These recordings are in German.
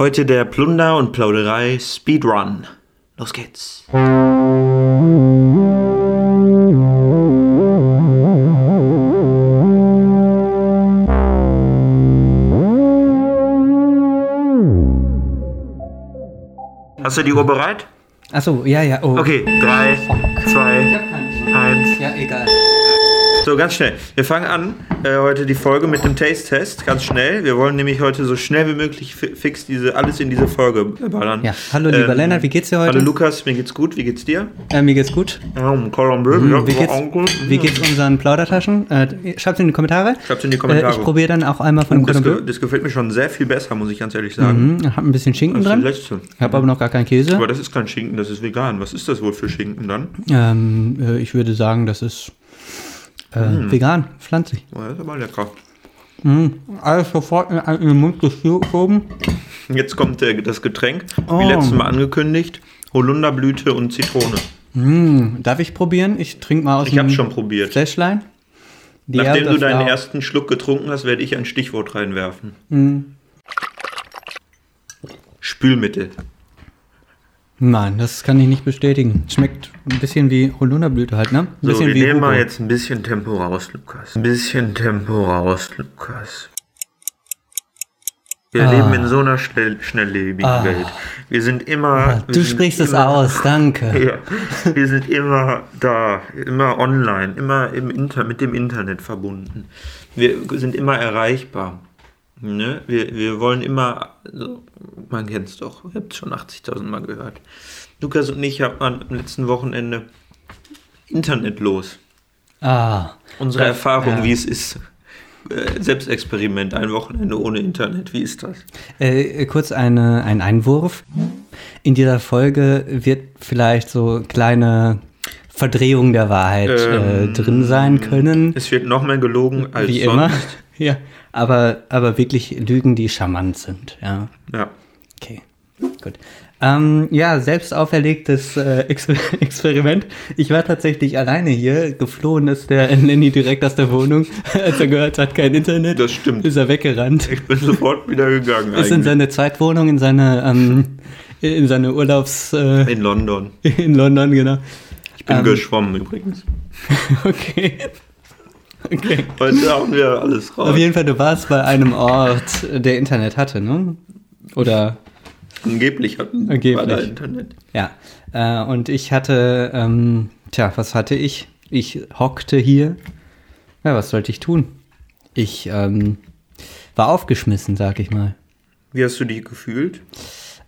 Heute der Plunder und Plauderei Speedrun. Los geht's. Hast du die Uhr bereit? Achso, ja, ja. Oh. Okay, drei, zwei, eins. Ja, egal. So, ganz schnell. Wir fangen an, äh, heute die Folge mit dem Taste-Test. Ganz schnell. Wir wollen nämlich heute so schnell wie möglich fi- fix diese, alles in diese Folge ballern. Ja, hallo lieber Ähm, Lennart, wie geht's dir heute? Hallo Lukas, mir geht's gut. Wie geht's dir? Äh, mir geht's gut. Bleu, ja, Wie geht's, wie geht's unseren Plaudertaschen? Äh, schreibt's in die Kommentare. Schreibt's in die Kommentare. Äh, ich probiere dann auch einmal von dem das, ge das gefällt mir schon sehr viel besser, muss ich ganz ehrlich sagen. Mhm, hab ein bisschen Schinken dran. letzte. Ich habe aber noch gar keinen Käse. Aber das ist kein Schinken, das ist vegan. Was ist das wohl für Schinken dann? Ähm, äh, ich würde sagen, das ist äh, Hm. vegan, pflanzlich. Oh, das ist aber lecker. Alles sofort in, in den Mund geschoben. Jetzt kommt äh, das Getränk, Oh. wie letztes Mal angekündigt. Holunderblüte und Zitrone. Mm, darf ich probieren? Ich trinke mal aus Ich hab's schon probiert. Fläschlein. Die Nachdem du deinen Frau. ersten Schluck getrunken hast, werde ich ein Stichwort reinwerfen. Spülmittel. Nein, das kann ich nicht bestätigen. Schmeckt ein bisschen wie Holunderblüte halt, ne? Ein So, bisschen wir wie nehmen mal Hugo. jetzt ein bisschen Tempo raus, Lukas. Ein bisschen Tempo raus, Lukas. Wir Ah. leben in so einer schnell, schnelllebigen Ah. Welt. Wir sind immer. wir Du sprichst es aus, danke. Ja, wir sind immer da, immer online, immer im Inter mit dem Internet verbunden. Wir sind immer erreichbar. Ne? Wir, wir wollen immer, also, man kennt es doch, ihr habt es schon 80.000 Mal gehört. Lukas und ich haben am letzten Wochenende Internet los. Ah, Unsere Ja, Erfahrung, ja. wie es ist. Äh, Selbstexperiment, ein Wochenende ohne Internet, wie ist das? äh, kurz eine, ein Einwurf. In dieser Folge wird vielleicht so kleine Verdrehung der Wahrheit äh, Ähm, drin sein können. Es wird noch mehr gelogen als Wie sonst. immer. Ja, aber, aber wirklich Lügen, die charmant sind, ja. Ja. Okay, gut. Ähm, ja, selbst auferlegtes äh, Exper Experiment. Ich war tatsächlich alleine hier. Geflohen ist der Lenny direkt aus der Wohnung. Als er gehört hat, kein Internet. Das stimmt. Ist er weggerannt. Ich bin sofort wieder gegangen. Ist in seine Zweitwohnung, in seine, ähm, in seine Urlaubs, äh, In London. in London, genau. Ich bin Ähm. geschwommen übrigens. Okay. Okay. Heute haben wir alles raus. Auf jeden Fall, du warst bei einem Ort, der Internet hatte, ne? Oder Angeblich hatten Angeblich. wir da Internet. Ja, äh, und ich hatte, ähm, tja, was hatte ich? Ich hockte hier. Ja, was sollte ich tun? Ich ähm, war aufgeschmissen, sag ich mal. Wie hast du dich gefühlt?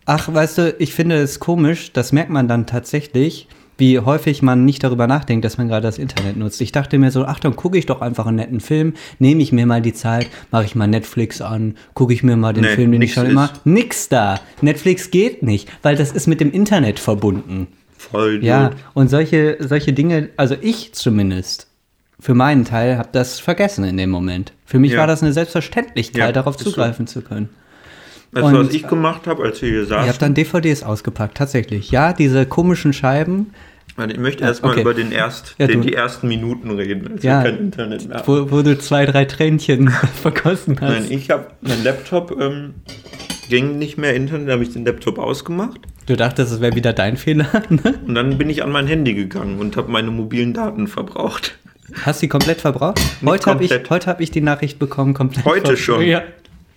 Ach, weißt du, ich finde es komisch, das merkt man dann tatsächlich, wie häufig man nicht darüber nachdenkt, dass man gerade das Internet nutzt. Ich dachte mir so, ach, dann gucke ich doch einfach einen netten Film, nehme ich mir mal die Zeit, mache ich mal Netflix an, gucke ich mir mal den Nee, Film, den ich schon immer. Nix da. Netflix geht nicht, weil das ist mit dem Internet verbunden. Voll Ja, gut. und solche, solche Dinge, also ich zumindest, für meinen Teil, habe das vergessen in dem Moment. Für mich Ja. war das eine Selbstverständlichkeit, Ja, darauf ist so. zugreifen zu können. Weißt du, was ich gemacht habe, als wir hier Ich habe saßen? dann DVDs ausgepackt, tatsächlich. Ja, diese komischen Scheiben, Ich möchte erstmal okay. über den erst, Ja, den, die ersten Minuten reden, als Ja. wir kein Internet mehr hatten. wo, wo du zwei, drei Tränchen verkosten hast. Nein, ich habe mein Laptop ähm, ging nicht mehr Internet, habe ich den Laptop ausgemacht Du dachtest, es wäre wieder dein Fehler. ne? und dann bin ich an mein Handy gegangen und habe meine mobilen Daten verbraucht. Hast du die komplett verbraucht? Heute habe ich, heute hab ich die Nachricht bekommen, komplett Heute schon? Ja.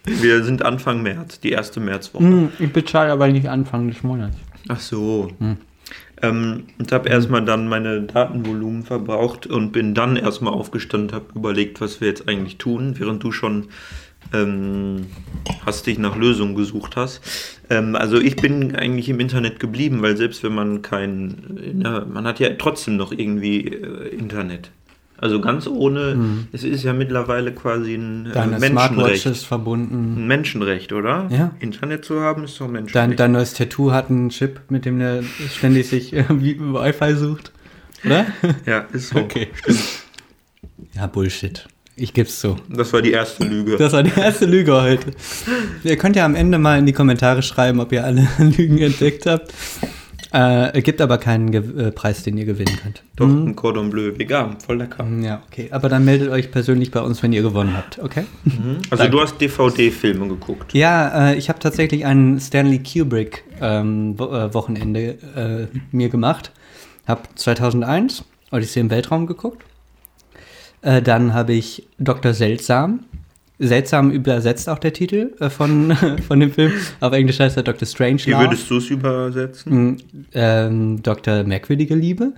Wir sind Anfang März, die erste Märzwoche. Hm, Ich bezahle aber nicht Anfang des Monats. Ach so. Ähm, und habe erstmal dann meine Datenvolumen verbraucht und bin dann erstmal aufgestanden, habe überlegt, was wir jetzt eigentlich tun, während du schon ähm, hastig nach Lösungen gesucht hast. Ähm, also ich bin eigentlich im Internet geblieben, weil selbst wenn man kein, na, man hat ja trotzdem noch irgendwie äh, Internet. Also ganz ohne, es ist ja mittlerweile quasi ein äh, Deine Smartwatch Menschenrecht. ist verbunden. Ein Menschenrecht, oder? Ja. Internet zu haben ist doch ein Menschenrecht. Dein, dein neues Tattoo hat einen Chip, mit dem der ständig sich äh, Wi-Fi sucht. Oder? ja, ist so. Okay. Ja, Bullshit. Ich geb's so. Das war die erste Lüge. Das war die erste Lüge heute. Ihr könnt ja am Ende mal in die Kommentare schreiben, ob ihr alle Lügen entdeckt habt. Äh, gibt aber keinen Ge äh, Preis, den ihr gewinnen könnt. Doch, ein Cordon Bleu vegan, voll lecker. Ja, okay. Aber dann meldet euch persönlich bei uns, wenn ihr gewonnen habt, okay? Also Danke. du hast DVD-Filme geguckt. Ja, äh, ich habe tatsächlich ein Stanley Kubrick ähm, äh, Wochenende äh, mir gemacht. Hab 2001 Odyssee im Weltraum geguckt. Äh, dann habe ich Dr. Seltsam. Seltsam übersetzt auch der Titel äh, von, von dem Film. Auf Englisch heißt er Dr. Strange. Wie würdest du es übersetzen? ähm, Dr. Merkwürdige Liebe?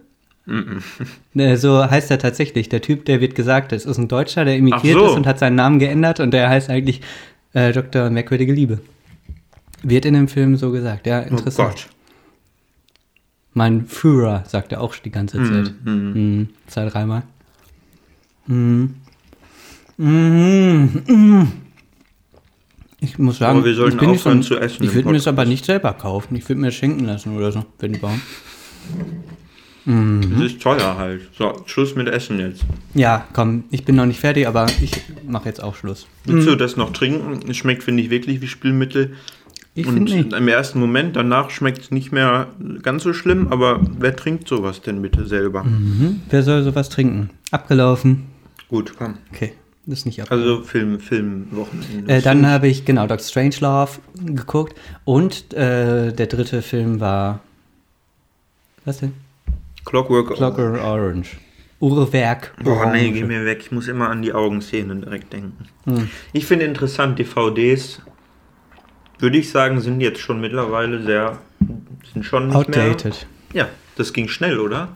Äh, So heißt er tatsächlich. Der Typ, der wird gesagt, es ist ein Deutscher, der emigriert so. ist und hat seinen Namen geändert und der heißt eigentlich äh, Dr. Merkwürdige Liebe. Wird in dem Film so gesagt, ja, Oh interessant. Gott. mein Führer sagt er auch die ganze Zeit. Mhm. Zwei, dreimal. Mhm. Mhm. Mhm. Ich muss sagen, Aber wir sollten ich essen Ich würde mir Podcast. aber nicht selber kaufen. Ich würde mir schenken lassen oder so, wenn überhaupt. Das ist teuer halt. So, Schluss mit Essen jetzt. Ja, komm, ich bin noch nicht fertig, aber ich mache jetzt auch Schluss. Willst du das noch trinken? Es schmeckt, finde ich, wirklich wie Spülmittel. Ich Und nicht. im ersten Moment, danach schmeckt es nicht mehr ganz so schlimm, aber wer trinkt sowas denn bitte selber? Mhm. Wer soll sowas trinken? Abgelaufen. Gut, komm. Okay, ist nicht abgelaufen. Also Film, Filmwochenende. Äh, dann habe ich, genau, Dr. Strangelove geguckt und äh, der dritte Film war. Was denn? Clockwork. Clockwork Orange. Uhrwerk. Boah, nee, geh mir weg. Ich muss immer an die Augenszenen direkt denken. Hm. Ich finde interessant, DVDs, würde ich sagen, sind jetzt schon mittlerweile sehr, sind schon nicht Outdated. mehr. Ja, das ging schnell, oder?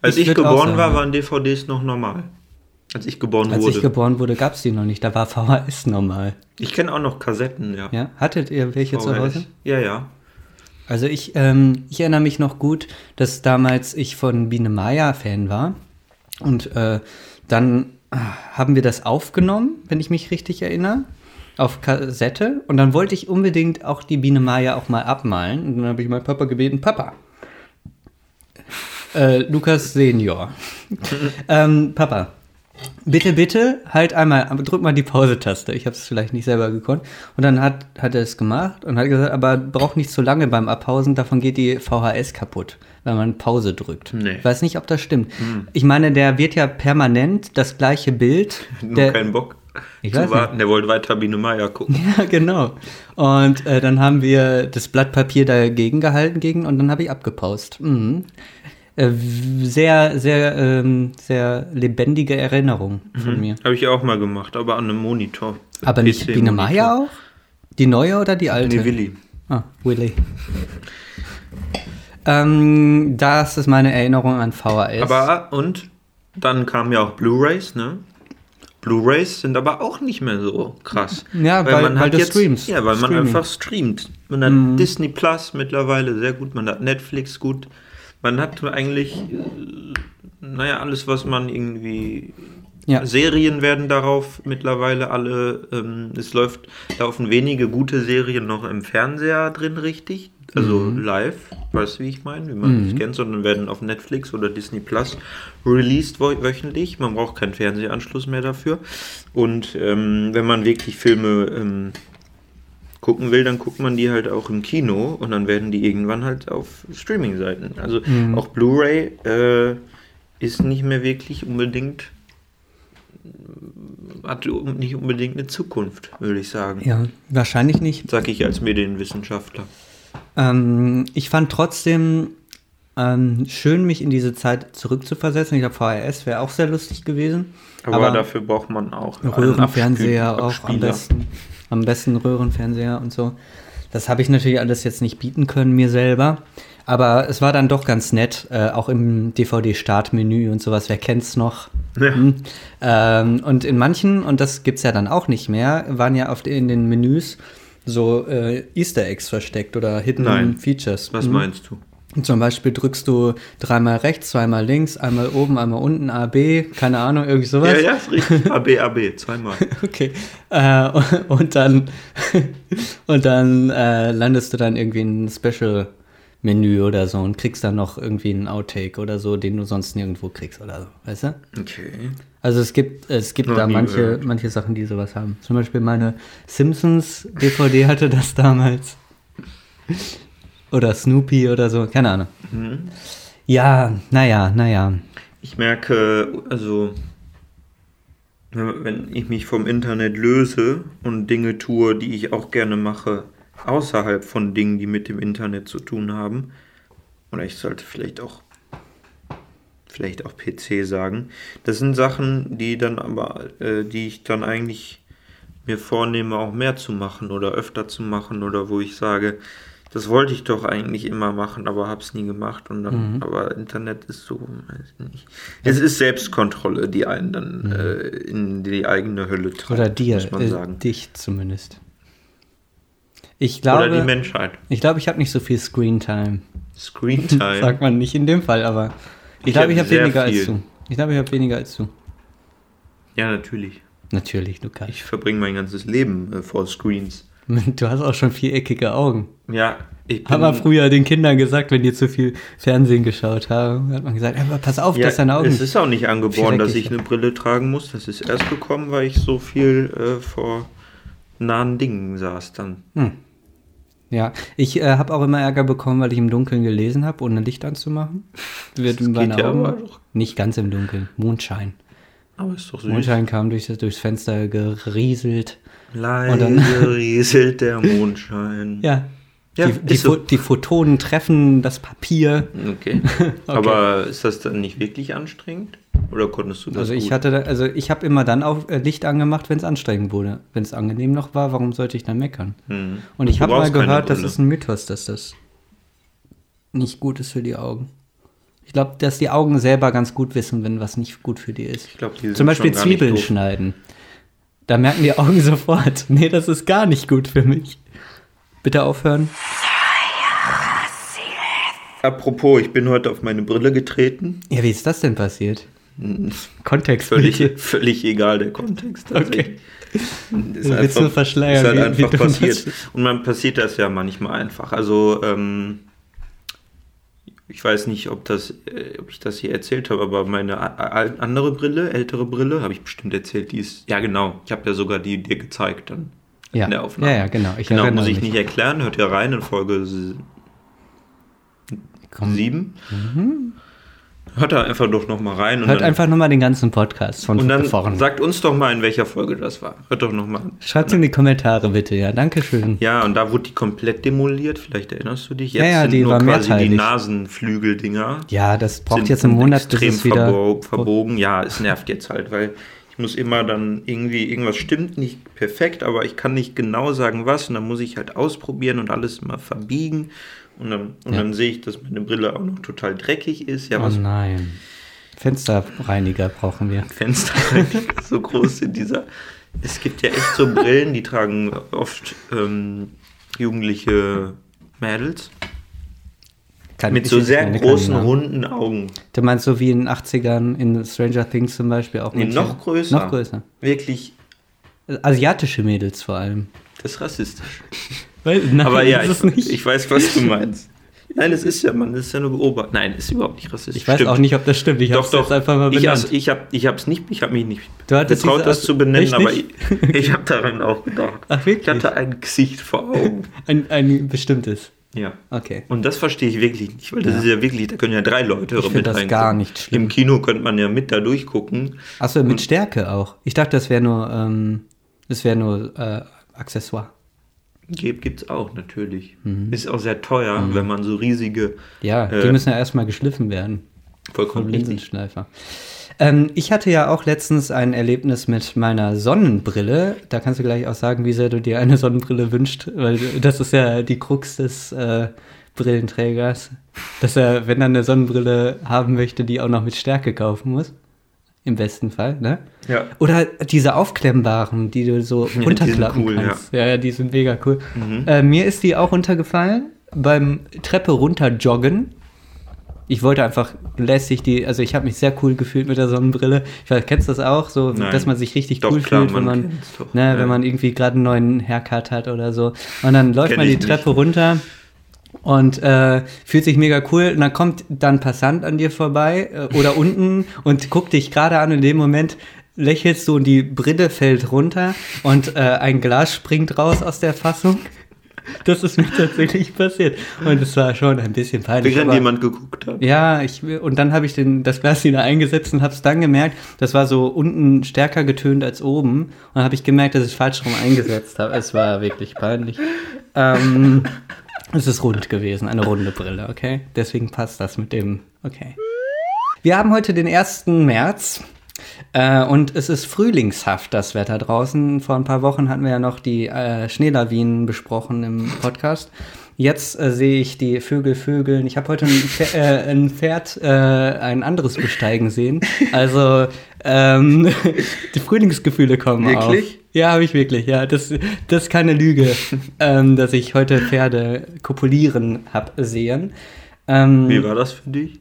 Als Ich ich, geboren war, waren DVDs noch normal. Als ich geboren Als wurde. ich geboren wurde, gab es die noch nicht. Da war VHS normal. ich kenne auch noch Kassetten, ja. Ja? Hattet ihr welche zu VHS. Hause? Ja, ja. Also ich, ähm, ich erinnere mich noch gut, dass damals ich von Biene Maya Fan war. Und äh, dann ah, haben wir das aufgenommen, wenn ich mich richtig erinnere, auf Kassette. Und dann wollte ich unbedingt auch die Biene Maya auch mal abmalen. Und dann habe ich meinen Papa gebeten, Papa. Äh, Lukas Senior. ähm, Papa, Bitte, bitte, halt einmal, drück mal die Pause-Taste. Ich habe es vielleicht nicht selber gekonnt. Und dann hat, hat er es gemacht und hat gesagt, aber braucht nicht zu lange beim Abpausen, davon geht die VHS kaputt, wenn man Pause drückt. Nee. Ich weiß nicht, ob das stimmt. Ich meine, der wird ja permanent das gleiche Bild. Nur Der, keinen Bock Ich zu weiß warten. Der wollte weiter Biene Meier gucken. ja, genau. Und äh, dann haben wir das Blatt Papier dagegen gehalten gegen und dann habe ich abgepaust. Mhm. Äh, sehr, sehr, ähm, sehr lebendige Erinnerung von mir. Habe ich auch mal gemacht, aber an einem Monitor. Aber nicht PC Biene. Maya auch? Die neue oder die alte? Nee, Willi. Ah, Willy. ähm, das ist meine Erinnerung an VHS. Aber, und dann kamen ja auch Blu-Rays, ne? Blu-Rays sind aber auch nicht mehr so krass. Ja, weil- weil du streamst. Ja, weil man Streaming. einfach streamt. Man hat Mhm. Disney Plus mittlerweile sehr gut, man hat Netflix gut. Man hat eigentlich, naja, alles, was man irgendwie. Ja. Serien werden darauf mittlerweile alle, ähm, es läuft, laufen wenige gute Serien noch im Fernseher drin, richtig? Also Mhm. live, weißt du, wie ich meine, wie man das kennt, sondern werden auf Netflix oder Disney Plus released wo wöchentlich. Man braucht keinen Fernsehanschluss mehr dafür. Und ähm, wenn man wirklich Filme ähm, gucken will, dann guckt man die halt auch im Kino und dann werden die irgendwann halt auf Streaming-Seiten. Also auch Blu-ray äh, ist nicht mehr wirklich unbedingt hat nicht unbedingt eine Zukunft, würde ich sagen. ja, wahrscheinlich nicht. Sag ich als Medienwissenschaftler. Ähm, ich fand trotzdem ähm, schön, mich in diese Zeit zurückzuversetzen. Ich glaube, VHS wäre auch sehr lustig gewesen. Aber, dafür braucht man auch Röhrenfernseher auch am besten. Am besten Röhrenfernseher und so. Das habe ich natürlich alles jetzt nicht bieten können, mir selber. Aber es war dann doch ganz nett, äh, auch im DVD-Startmenü und sowas. Wer kennt's noch? Ja. Hm. Ähm, und in manchen, und das gibt's ja dann auch nicht mehr, waren ja oft in den Menüs so äh, Easter Eggs versteckt oder Hidden Nein. Features. Was Mhm. meinst du? Zum Beispiel drückst du dreimal rechts, zweimal links, einmal oben, einmal unten, A, B, keine Ahnung, irgendwie sowas. Ja, ja, ist richtig. AB, AB, zweimal. Okay. Äh, und dann, und dann äh, landest du dann irgendwie in ein Special-Menü oder so und kriegst dann noch irgendwie einen Outtake oder so, den du sonst nirgendwo kriegst oder so, weißt du? Okay. Also es gibt, es gibt Noch da manche, gehört. manche Sachen, die sowas haben. Zum Beispiel meine Simpsons-DVD hatte das damals. Oder Snoopy oder so, keine Ahnung. Ja, naja, naja. Ich merke, also, wenn wenn ich mich vom Internet löse und Dinge tue, die ich auch gerne mache, außerhalb von Dingen, die mit dem Internet zu tun haben, oder ich sollte vielleicht auch, vielleicht auch PC sagen, das sind Sachen, die dann aber, äh, die ich dann eigentlich mir vornehme, auch mehr zu machen oder öfter zu machen oder wo ich sage, das wollte ich doch eigentlich immer machen, aber habe es nie gemacht. Und dann, aber Internet ist so, weiß ich nicht. Es ist Selbstkontrolle, die einen dann äh, in die eigene Hölle treibt, Oder dir, muss man äh, sagen. dich zumindest. Ich glaube, Oder die Menschheit. ich glaube, ich habe nicht so viel Screentime. Screentime. Sagt man nicht in dem Fall, aber ich glaube, ich habe weniger als viel. du. Ich glaube, ich habe weniger als du. Ja, natürlich. Natürlich, Lukas. Ich verbringe mein ganzes Leben äh, vor Screens. Du hast auch schon viereckige Augen. Ja, ich bin, Haben wir früher den Kindern gesagt, wenn die zu viel Fernsehen geschaut haben, hat man gesagt, aber pass auf, ja, dass deine Augen. es ist auch nicht angeboren, dass ich eine Brille tragen muss. Das ist erst gekommen, weil ich so viel äh, vor nahen Dingen saß dann. Ja, ich äh, habe auch immer Ärger bekommen, weil ich im Dunkeln gelesen habe, ohne Licht anzumachen. Wird Das geht ja aber. Nicht ganz im Dunkeln, Mondschein. Aber ist doch süß. Mondschein kam durch, durchs Fenster gerieselt. Leise Und dann- rieselt der Mondschein. Ja. Ja, die, die, so. Die Photonen treffen das Papier. Okay. Aber ist das dann nicht wirklich anstrengend? Oder konntest du das Also ich gut? hatte, da, also ich habe immer dann auch äh, Licht angemacht, wenn es anstrengend wurde. Wenn es angenehm noch war, warum sollte ich dann meckern? Hm. Und ich habe mal gehört, das ist ein Mythos, dass das nicht gut ist für die Augen. Ich glaube, dass die Augen selber ganz gut wissen, wenn was nicht gut für die ist. Ich glaube, die sind Zum Beispiel Zwiebeln schneiden. Da merken die Augen sofort, nee, das ist gar nicht gut für mich. Bitte aufhören. Apropos, ich bin heute auf meine Brille getreten. Ja, wie ist das denn passiert? Hm, Kontext. Völlig, bitte. völlig egal der Kontext. Okay. Ist Du willst nur verschleiern, Ist halt wie- wie einfach du passiert. Und man passiert das ja manchmal einfach. Also, ähm, ich weiß nicht, ob, das, äh, ob ich das hier erzählt habe, aber meine andere Brille, ältere Brille, habe ich bestimmt erzählt, die ist, ja genau, ich habe ja sogar die dir gezeigt dann Ja. in der Aufnahme. ja, ja, genau. Ich genau, muss ich mich. nicht erklären, hört ihr rein in Folge s- Komm, sieben. Hört da einfach doch nochmal rein. und Hört einfach nochmal den ganzen Podcast von Und dann vorne. sagt uns doch mal, in welcher Folge das war. Hört doch nochmal. Schreibt in die Kommentare bitte, ja. Dankeschön. Ja, und da wurde die komplett demoliert. Vielleicht erinnerst du dich. Jetzt Ja, ja, sind die nur quasi die mehrteilig. Nasenflügeldinger. Ja, das braucht jetzt einen Monat, bis extrem es wieder. verbo verbogen. Ja, es nervt jetzt halt, weil ich muss immer dann irgendwie, irgendwas stimmt nicht perfekt, aber ich kann nicht genau sagen, was. Und dann muss ich halt ausprobieren und alles immer verbiegen. Und dann, und Ja. dann sehe ich, dass meine Brille auch noch total dreckig ist. Ja, Oh nein. Fensterreiniger brauchen wir. Fenster so groß in dieser. Es gibt ja echt so Brillen, die tragen oft ähm, jugendliche Mädels Kann mit so sehr großen, runden Augen. Du meinst so wie in den 80ern in Stranger Things zum Beispiel auch Nee, noch größer. Noch größer. Wirklich, Asiatische Mädels vor allem. Das ist rassistisch. Weil, nein, Aber ja, ist ich, es nicht. ich weiß, was du meinst. Nein, es ist ja, man, das ist ja nur beobachtet. Nein, ist überhaupt nicht rassistisch. Ich weiß Stimmt. auch nicht, ob das stimmt. Ich doch. jetzt einfach mal ich benannt. ich habe ich hab's nicht, ich habe mich nicht Du hattest getraut, das zu benennen, aber ich, ich habe daran auch gedacht. Ach, wirklich? Ich hatte ein Gesicht vor Augen. ein, ein bestimmtes. Ja. Okay. Und das verstehe ich wirklich nicht, weil das ist ja wirklich, da können ja drei Leute Ich find das gar nicht schlimm. Im Kino könnte man ja mit da durchgucken. Achso, mit Stärke auch. Ich dachte, das wäre nur, ähm, das wäre nur äh, Accessoire. Gibt gibt's auch natürlich. Mhm. Ist auch sehr teuer, wenn man so riesige, Ja, die Äh, müssen ja erstmal geschliffen werden. vollkommen Vom. Linsenschleifer. Ähm, ich hatte ja auch letztens ein Erlebnis mit meiner Sonnenbrille. Da kannst du gleich auch sagen, wie sehr du dir eine Sonnenbrille wünscht, weil das ist ja die Krux des äh, Brillenträgers, dass er, wenn er eine Sonnenbrille haben möchte, die auch noch mit Stärke kaufen muss. Im besten Fall, ne? Ja. Oder diese aufklemmbaren, die du so die runterklappen sind cool, kannst. Ja. ja, die sind mega cool. Mhm. Äh, mir ist die auch runtergefallen beim Treppe runter joggen. Ich wollte einfach lässig die, also ich habe mich sehr cool gefühlt mit der Sonnenbrille. Ich weiß, kennst du das auch, so, Nein. dass man sich richtig Doch, cool klar, fühlt, wenn man man, doch, ne, ja. wenn man irgendwie gerade einen neuen Haircut hat oder so. Und dann läuft Kenn man die ich nicht. Treppe runter und äh, fühlt sich mega cool. Und dann kommt dann Passant an dir vorbei äh, oder unten und guckt dich gerade an. In dem Moment lächelst du und die Brille fällt runter und äh, ein Glas springt raus aus der Fassung. Das ist mir tatsächlich passiert. Und es war schon ein bisschen peinlich. Während jemand geguckt hat. Ja, ich, und dann habe ich den, das Glas wieder eingesetzt und habe es dann gemerkt, das war so unten stärker getönt als oben. Und dann habe ich gemerkt, dass ich falsch rum eingesetzt habe. Es war wirklich peinlich. Ähm, es ist rund gewesen, eine runde Brille, okay? Deswegen passt das mit dem, okay. Wir haben heute den 1. März. Äh, und es ist frühlingshaft, das Wetter draußen. Vor ein paar Wochen hatten wir ja noch die äh, Schneelawinen besprochen im Podcast. Jetzt äh, sehe ich die Vögel vögeln. Ich habe heute ein, Pferd, äh, ein Pferd, äh, ein anderes besteigen sehen. Also ähm, die Frühlingsgefühle kommen Wirklich? auf. Ja, habe ich wirklich. Ja, das, das ist keine Lüge, ähm, dass ich heute Pferde kopulieren habe sehen. Ähm, Wie war das für dich?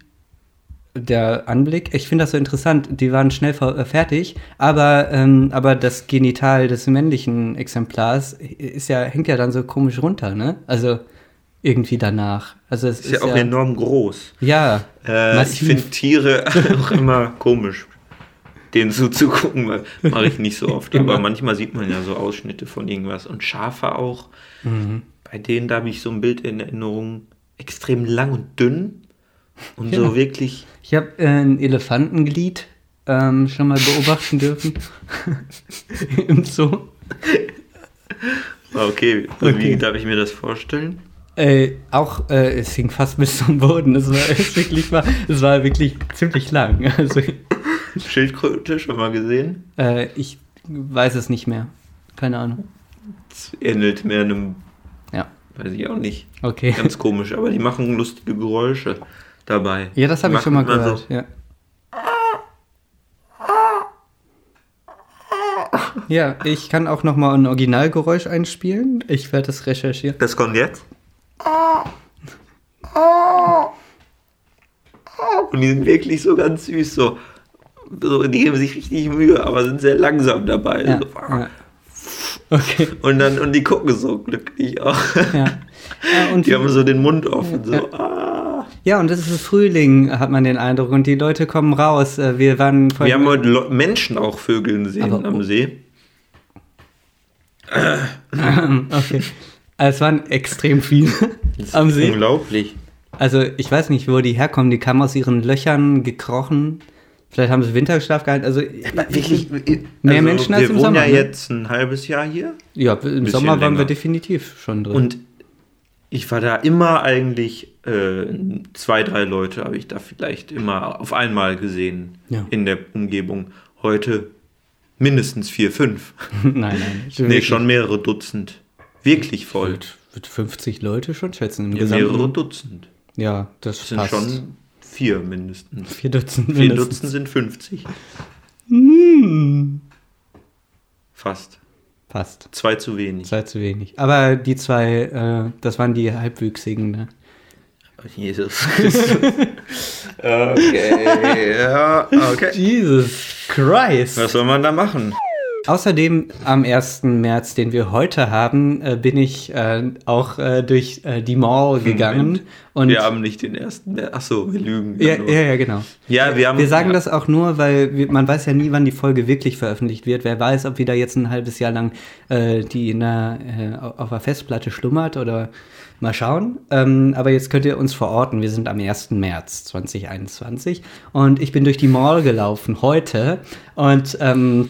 der Anblick. Ich finde das so interessant. Die waren schnell äh, fertig, aber, ähm, aber das Genital des männlichen Exemplars ist ja, hängt ja dann so komisch runter, ne? Also irgendwie danach. Also es Ist ja auch enorm groß. Ja. Äh, ich finde Tiere auch immer komisch, denen zuzugucken. weil- Mache ich nicht so oft. Aber manchmal sieht man ja so Ausschnitte von irgendwas. Und Schafe auch. Mhm. Bei denen, da habe ich so ein Bild in Erinnerung. Extrem lang und dünn. Und Ja. so wirklich. Ich habe äh, ein Elefantenglied ähm, schon mal beobachten dürfen. Im Zoo. Ah, Okay, Okay. wie darf ich mir das vorstellen? Äh, auch, äh, es hing fast bis zum Boden. Es war es wirklich war, es war wirklich ziemlich lang. Also, Schildkröte schon mal gesehen? äh, ich weiß es nicht mehr. Keine Ahnung. Das ähnelt mehr einem, Ja, weiß ich auch nicht. okay. Ganz komisch, aber die machen lustige Geräusche dabei. Ja, das habe ich schon mal gehört. Ja. ja, ich kann auch noch mal ein Originalgeräusch einspielen. Ich werde das recherchieren. Das kommt jetzt? Und die sind wirklich so ganz süß, so. So die geben sich richtig Mühe, aber sind sehr langsam dabei. Ja, so. ja. Okay, Und dann, und die gucken so glücklich auch. ja. Ja, und, Die haben so den Mund offen, so. Ah. ja, und es ist Frühling, hat man den Eindruck. Und die Leute kommen raus. Äh, Wir waren Wir haben heute Le Menschen auch Vögeln sehen Aber- am See. Okay. Also es waren extrem viele am See. Unglaublich. Also ich weiß nicht, wo die herkommen. Die kamen aus ihren Löchern gekrochen. Vielleicht haben sie Winterschlaf gehalten. Also Wirklich, Mehr Menschen als wir im wohnen Sommer, ja ne? jetzt ein halbes Jahr hier. Ja, im Sommer waren wir länger. definitiv schon drin. Und ich war da immer eigentlich, äh, zwei, drei Leute habe ich da vielleicht immer auf einmal gesehen Ja. in der Umgebung. Heute mindestens vier, fünf. nein, nein. Nee, schon mehrere Dutzend. Wirklich voll. Wird, wird 50 Leute schon schätzen im Ja, Gesamten. mehrere Dutzend. Ja, das Das sind passt. schon vier mindestens. vier Dutzend Vier mindestens. Dutzend sind 50. Fast. Passt. Zwei zu wenig. Zwei zu wenig. Aber die zwei, äh, das waren die halbwüchsigen. Ne? Jesus Christus. okay, okay. Jesus Christ. Was soll man da machen? Außerdem am 1. März, den wir heute haben, äh, bin ich äh, auch äh, durch äh, die Mall gegangen. Und wir haben nicht den ersten März. Achso, wir lügen. ja, ja, ja, genau. ja, wir haben. Wir sagen ja, das auch nur, weil wir, man weiß ja nie, wann die Folge wirklich veröffentlicht wird. Wer weiß, ob wieder jetzt ein halbes Jahr lang äh, die in der, äh, auf der Festplatte schlummert oder mal schauen. Ähm, aber jetzt könnt ihr uns verorten. Wir sind am 1. März 2021 und ich bin durch die Mall gelaufen heute und ähm,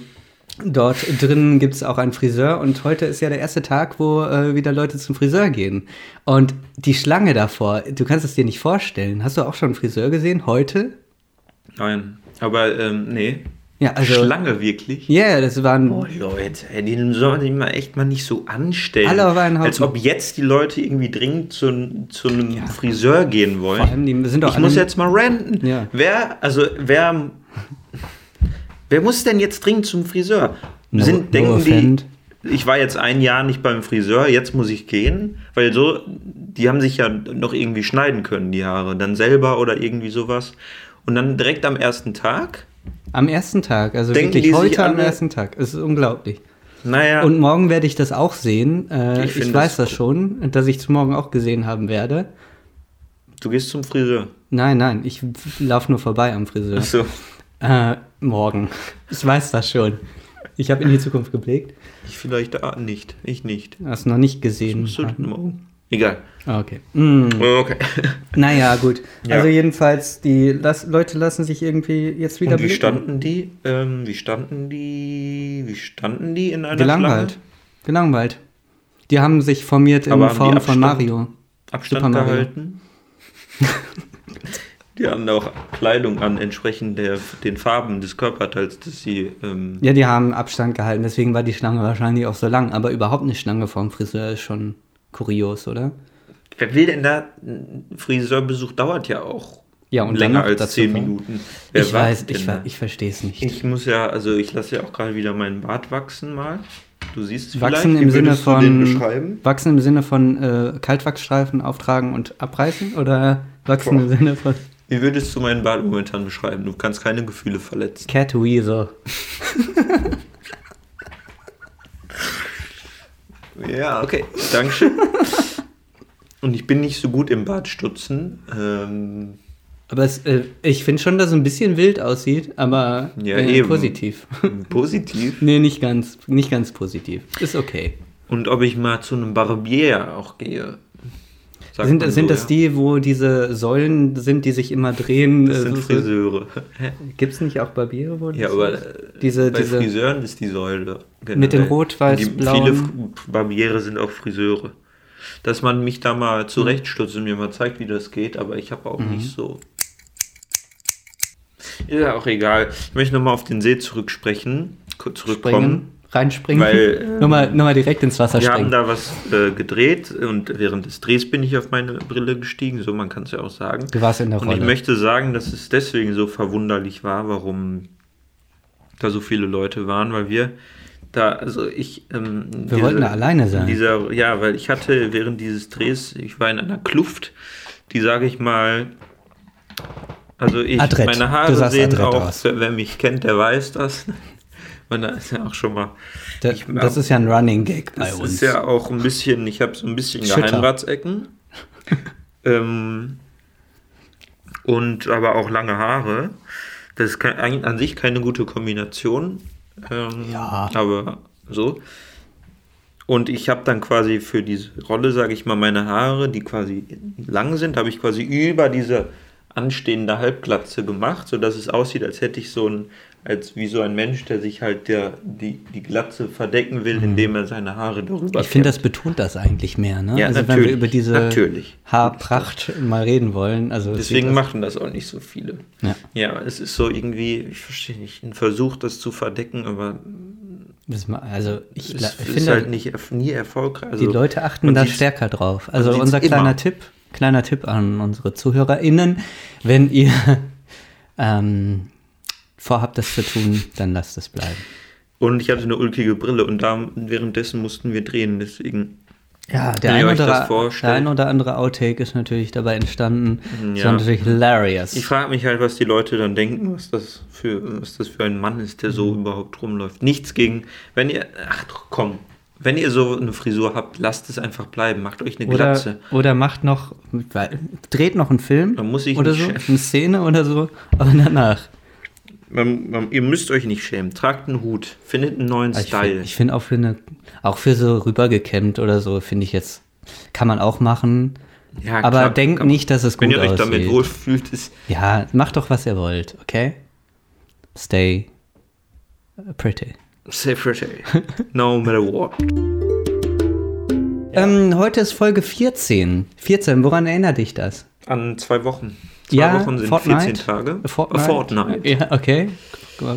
Dort drin gibt es auch einen Friseur und heute ist ja der erste Tag, wo äh, wieder Leute zum Friseur gehen. Und die Schlange davor, du kannst es dir nicht vorstellen. Hast du auch schon einen Friseur gesehen heute? Nein, aber ähm, nee. Ja, also. Schlange wirklich. Ja, yeah, das waren. Oh Leute, ey, die sollen sich mal echt mal nicht so anstellen. Alle auf einen Haufen. Als ob jetzt die Leute irgendwie dringend zu, zu einem Ja. Friseur gehen wollen. Vor allem, die sind doch ich muss jetzt mal ranten. Ja. Wer, also wer, wer muss denn jetzt dringend zum Friseur? No- Sind, denken die, ich war jetzt ein Jahr nicht beim Friseur, jetzt muss ich gehen, weil so, die haben sich ja noch irgendwie schneiden können, die Haare, dann selber oder irgendwie sowas. Und dann direkt am ersten Tag, Am ersten Tag, also Denken wirklich heute am ersten Tag. Es ist unglaublich. naja, Und morgen werde ich das auch sehen. Äh, Ich ich weiß das das schon, dass ich es morgen auch gesehen haben werde. du gehst zum Friseur. Nein, nein, ich laufe nur vorbei am Friseur. Achso. Äh, morgen. Ich weiß das schon. Ich habe in die Zukunft geblickt. Ich vielleicht ah, nicht. Ich nicht. Hast du noch nicht gesehen. Denn morgen? Egal. Ah, Okay. Mm. Okay. Naja, gut. Ja. Also jedenfalls, die las Leute lassen sich irgendwie jetzt wieder Und wie blicken. standen die? Ähm, wie standen die? Wie standen die in einer Gelangweilt. Schlange? Gelangweilt. Die haben sich formiert in Aber Form von? Mario. Abstand Super Mario. gehalten? die haben auch Kleidung an, entsprechend der, den Farben des Körperteils, dass sie. Ähm, Ja, die haben Abstand gehalten, deswegen war die Schlange wahrscheinlich auch so lang. Aber überhaupt eine Schlange vorm Friseur ist schon kurios, oder? Wer will denn da? Friseurbesuch dauert ja auch Ja, und länger als dazu 10 fahren. Minuten. Wer ich weiß, ich, ver- ich verstehe es nicht. Ich muss ja, also ich lasse ja auch gerade wieder meinen Bart wachsen mal. Du siehst es Wachsen vielleicht. im Wie Sinne von beschreiben? wachsen im Sinne von äh, Kaltwachsstreifen auftragen und abreißen oder wachsen im Boah. Sinne von Wie würdest du meinen Bart momentan beschreiben? Du kannst keine Gefühle verletzen. Cat Weasel? Ja, okay. Dankeschön. Und ich bin nicht so gut im Bartstutzen. Ähm, Aber es, äh, ich finde schon, dass es ein bisschen wild aussieht, aber Ja, äh, positiv. positiv. nee, nicht ganz, nicht ganz positiv. Ist okay. Und ob ich mal zu einem Barbier auch gehe. Sind, man sind so, das ja? die, wo diese Säulen sind, die sich immer drehen? Das sind Friseure. Gibt es nicht auch Barbiere? Wo Ja, aber äh, diese, bei diese, Friseuren ist die Säule. Mit den generell. rot-weiß-blauen- Die- Viele Barbiere sind auch Friseure. Dass man mich da mal zurechtstutzt und mir mal zeigt, wie das geht, aber ich habe auch Mhm. nicht so. Ist ja auch egal. Ich möchte nochmal auf den See zurücksprechen, kurz zurückkommen. springen, reinspringen? Weil, ähm, nochmal, nochmal direkt ins Wasser Wir haben springen. da was äh, gedreht und während des Drehs bin ich auf meine Brille gestiegen, so man kann es ja auch sagen. Du warst in der Und ich Rolle. möchte sagen, dass es deswegen so verwunderlich war, warum da so viele Leute waren, weil wir da, also ich. Ähm, Wir wollten da alleine sein. Dieser, ja, weil ich hatte während dieses Drehs, ich war in einer Kluft, die sage ich mal. Also ich, Adrett. meine Haare sehen adrett auch, aus. wer mich kennt, der weiß das. Da ist ja auch schon mal. Da, ich- das ist ja ein Running Gag bei Das uns. ist ja auch ein bisschen, ich habe so ein bisschen Schütter. Geheimratsecken. ähm, und aber auch lange Haare. Das ist kein, an an sich keine gute Kombination. Ähm, Ja. Aber so. Und ich habe dann quasi für diese Rolle, sage ich mal, meine Haare, die quasi lang sind, habe ich quasi über diese anstehende Halbglatze gemacht, sodass es aussieht, als hätte ich so ein, als wie so ein Mensch, der sich halt der, die, die Glatze verdecken will, indem er seine Haare darüber Mhm. Ich finde, das betont das eigentlich mehr, ne? Ja, also wenn wir natürlich, über diese natürlich. Haarpracht mal reden wollen. Also es Deswegen sieht machen das auch nicht so viele. Ja. ja, es ist so irgendwie, ich verstehe nicht, ein Versuch, das zu verdecken, aber das, das also ich, es ist halt nicht, nie erfolgreich. Also, die Leute achten da stärker drauf. Also unser kleiner immer. Tipp, kleiner Tipp an unsere ZuhörerInnen, wenn ihr ähm, vorhabt, das zu tun, dann lasst es bleiben. Und ich hatte eine ulkige Brille und da währenddessen mussten wir drehen, deswegen. Ja, der ein, euch das oder, der ein oder andere Outtake ist natürlich dabei entstanden. Das Ja. war natürlich hilarious. Ich frage mich halt, was die Leute dann denken, was das für, was das für ein Mann ist, der Mhm. so überhaupt rumläuft. Nichts gegen, wenn ihr, ach komm, wenn ihr so eine Frisur habt, lasst es einfach bleiben, macht euch eine Oder, Glatze. oder macht noch, dreht noch einen Film Man muss sich oder nicht so, eine Szene oder so, aber danach. Man, man, ihr müsst euch nicht schämen, tragt einen Hut, findet einen neuen Aber Ich Style. finde ich find auch für eine, auch für so rübergekämmt oder so, finde ich jetzt, kann man auch machen. Ja, aber klar, denkt nicht, dass es Wenn gut ihr euch aussieht. damit wohlfühlt, ist Ja, macht doch, was ihr wollt, okay? Stay pretty. say pretty. No matter what. Ähm, heute ist Folge 14. 14, woran erinnert dich das? An zwei Wochen. Zwei ja, Wochen sind Fortnite? 14 Tage. A Fortnite? A Fortnite. Ja, okay.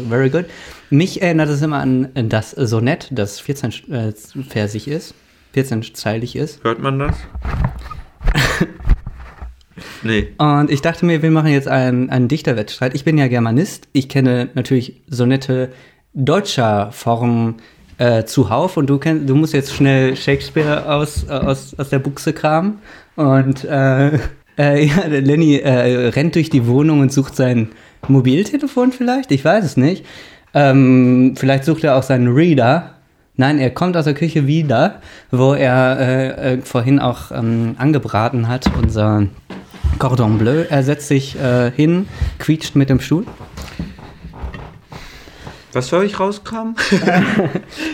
Very good. Mich erinnert es immer an das Sonett, das 14 äh, versig ist, 14-zeilig ist. Hört man das? nee. Und ich dachte mir, wir machen jetzt einen, einen Dichterwettstreit. Ich bin ja Germanist. Ich kenne natürlich Sonette deutscher Form äh, zuhauf. Und du, kenn, du musst jetzt schnell Shakespeare aus, äh, aus, aus der Buchse kramen. Und äh, äh, ja, der Lenny äh, rennt durch die Wohnung und sucht sein Mobiltelefon vielleicht. Ich weiß es nicht. Ähm, vielleicht sucht er auch seinen Reader. Nein, er kommt aus der Küche wieder, wo er äh, äh, vorhin auch ähm, angebraten hat, unser Cordon Bleu. Er setzt sich äh, hin, quietscht mit dem Stuhl. Was soll ich rauskam?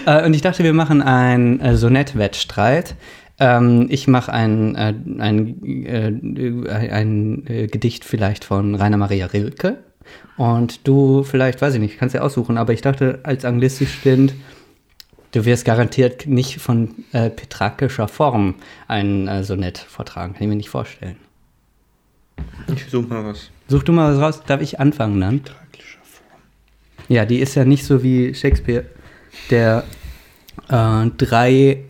Äh, und ich dachte, wir machen einen Sonett-Wettstreit. Ähm, ich mache ein, äh, ein, äh, ein äh, Gedicht vielleicht von Rainer Maria Rilke. Und du vielleicht, weiß ich nicht, kannst ja aussuchen, aber ich dachte, als Anglistischstudent, du wirst garantiert nicht von äh, petrakischer Form ein äh, Sonett vortragen. Kann ich mir nicht vorstellen. Ich suche mal was. Such du mal was raus. Darf ich anfangen dann? Ja, die ist ja nicht so wie Shakespeare, der äh, drei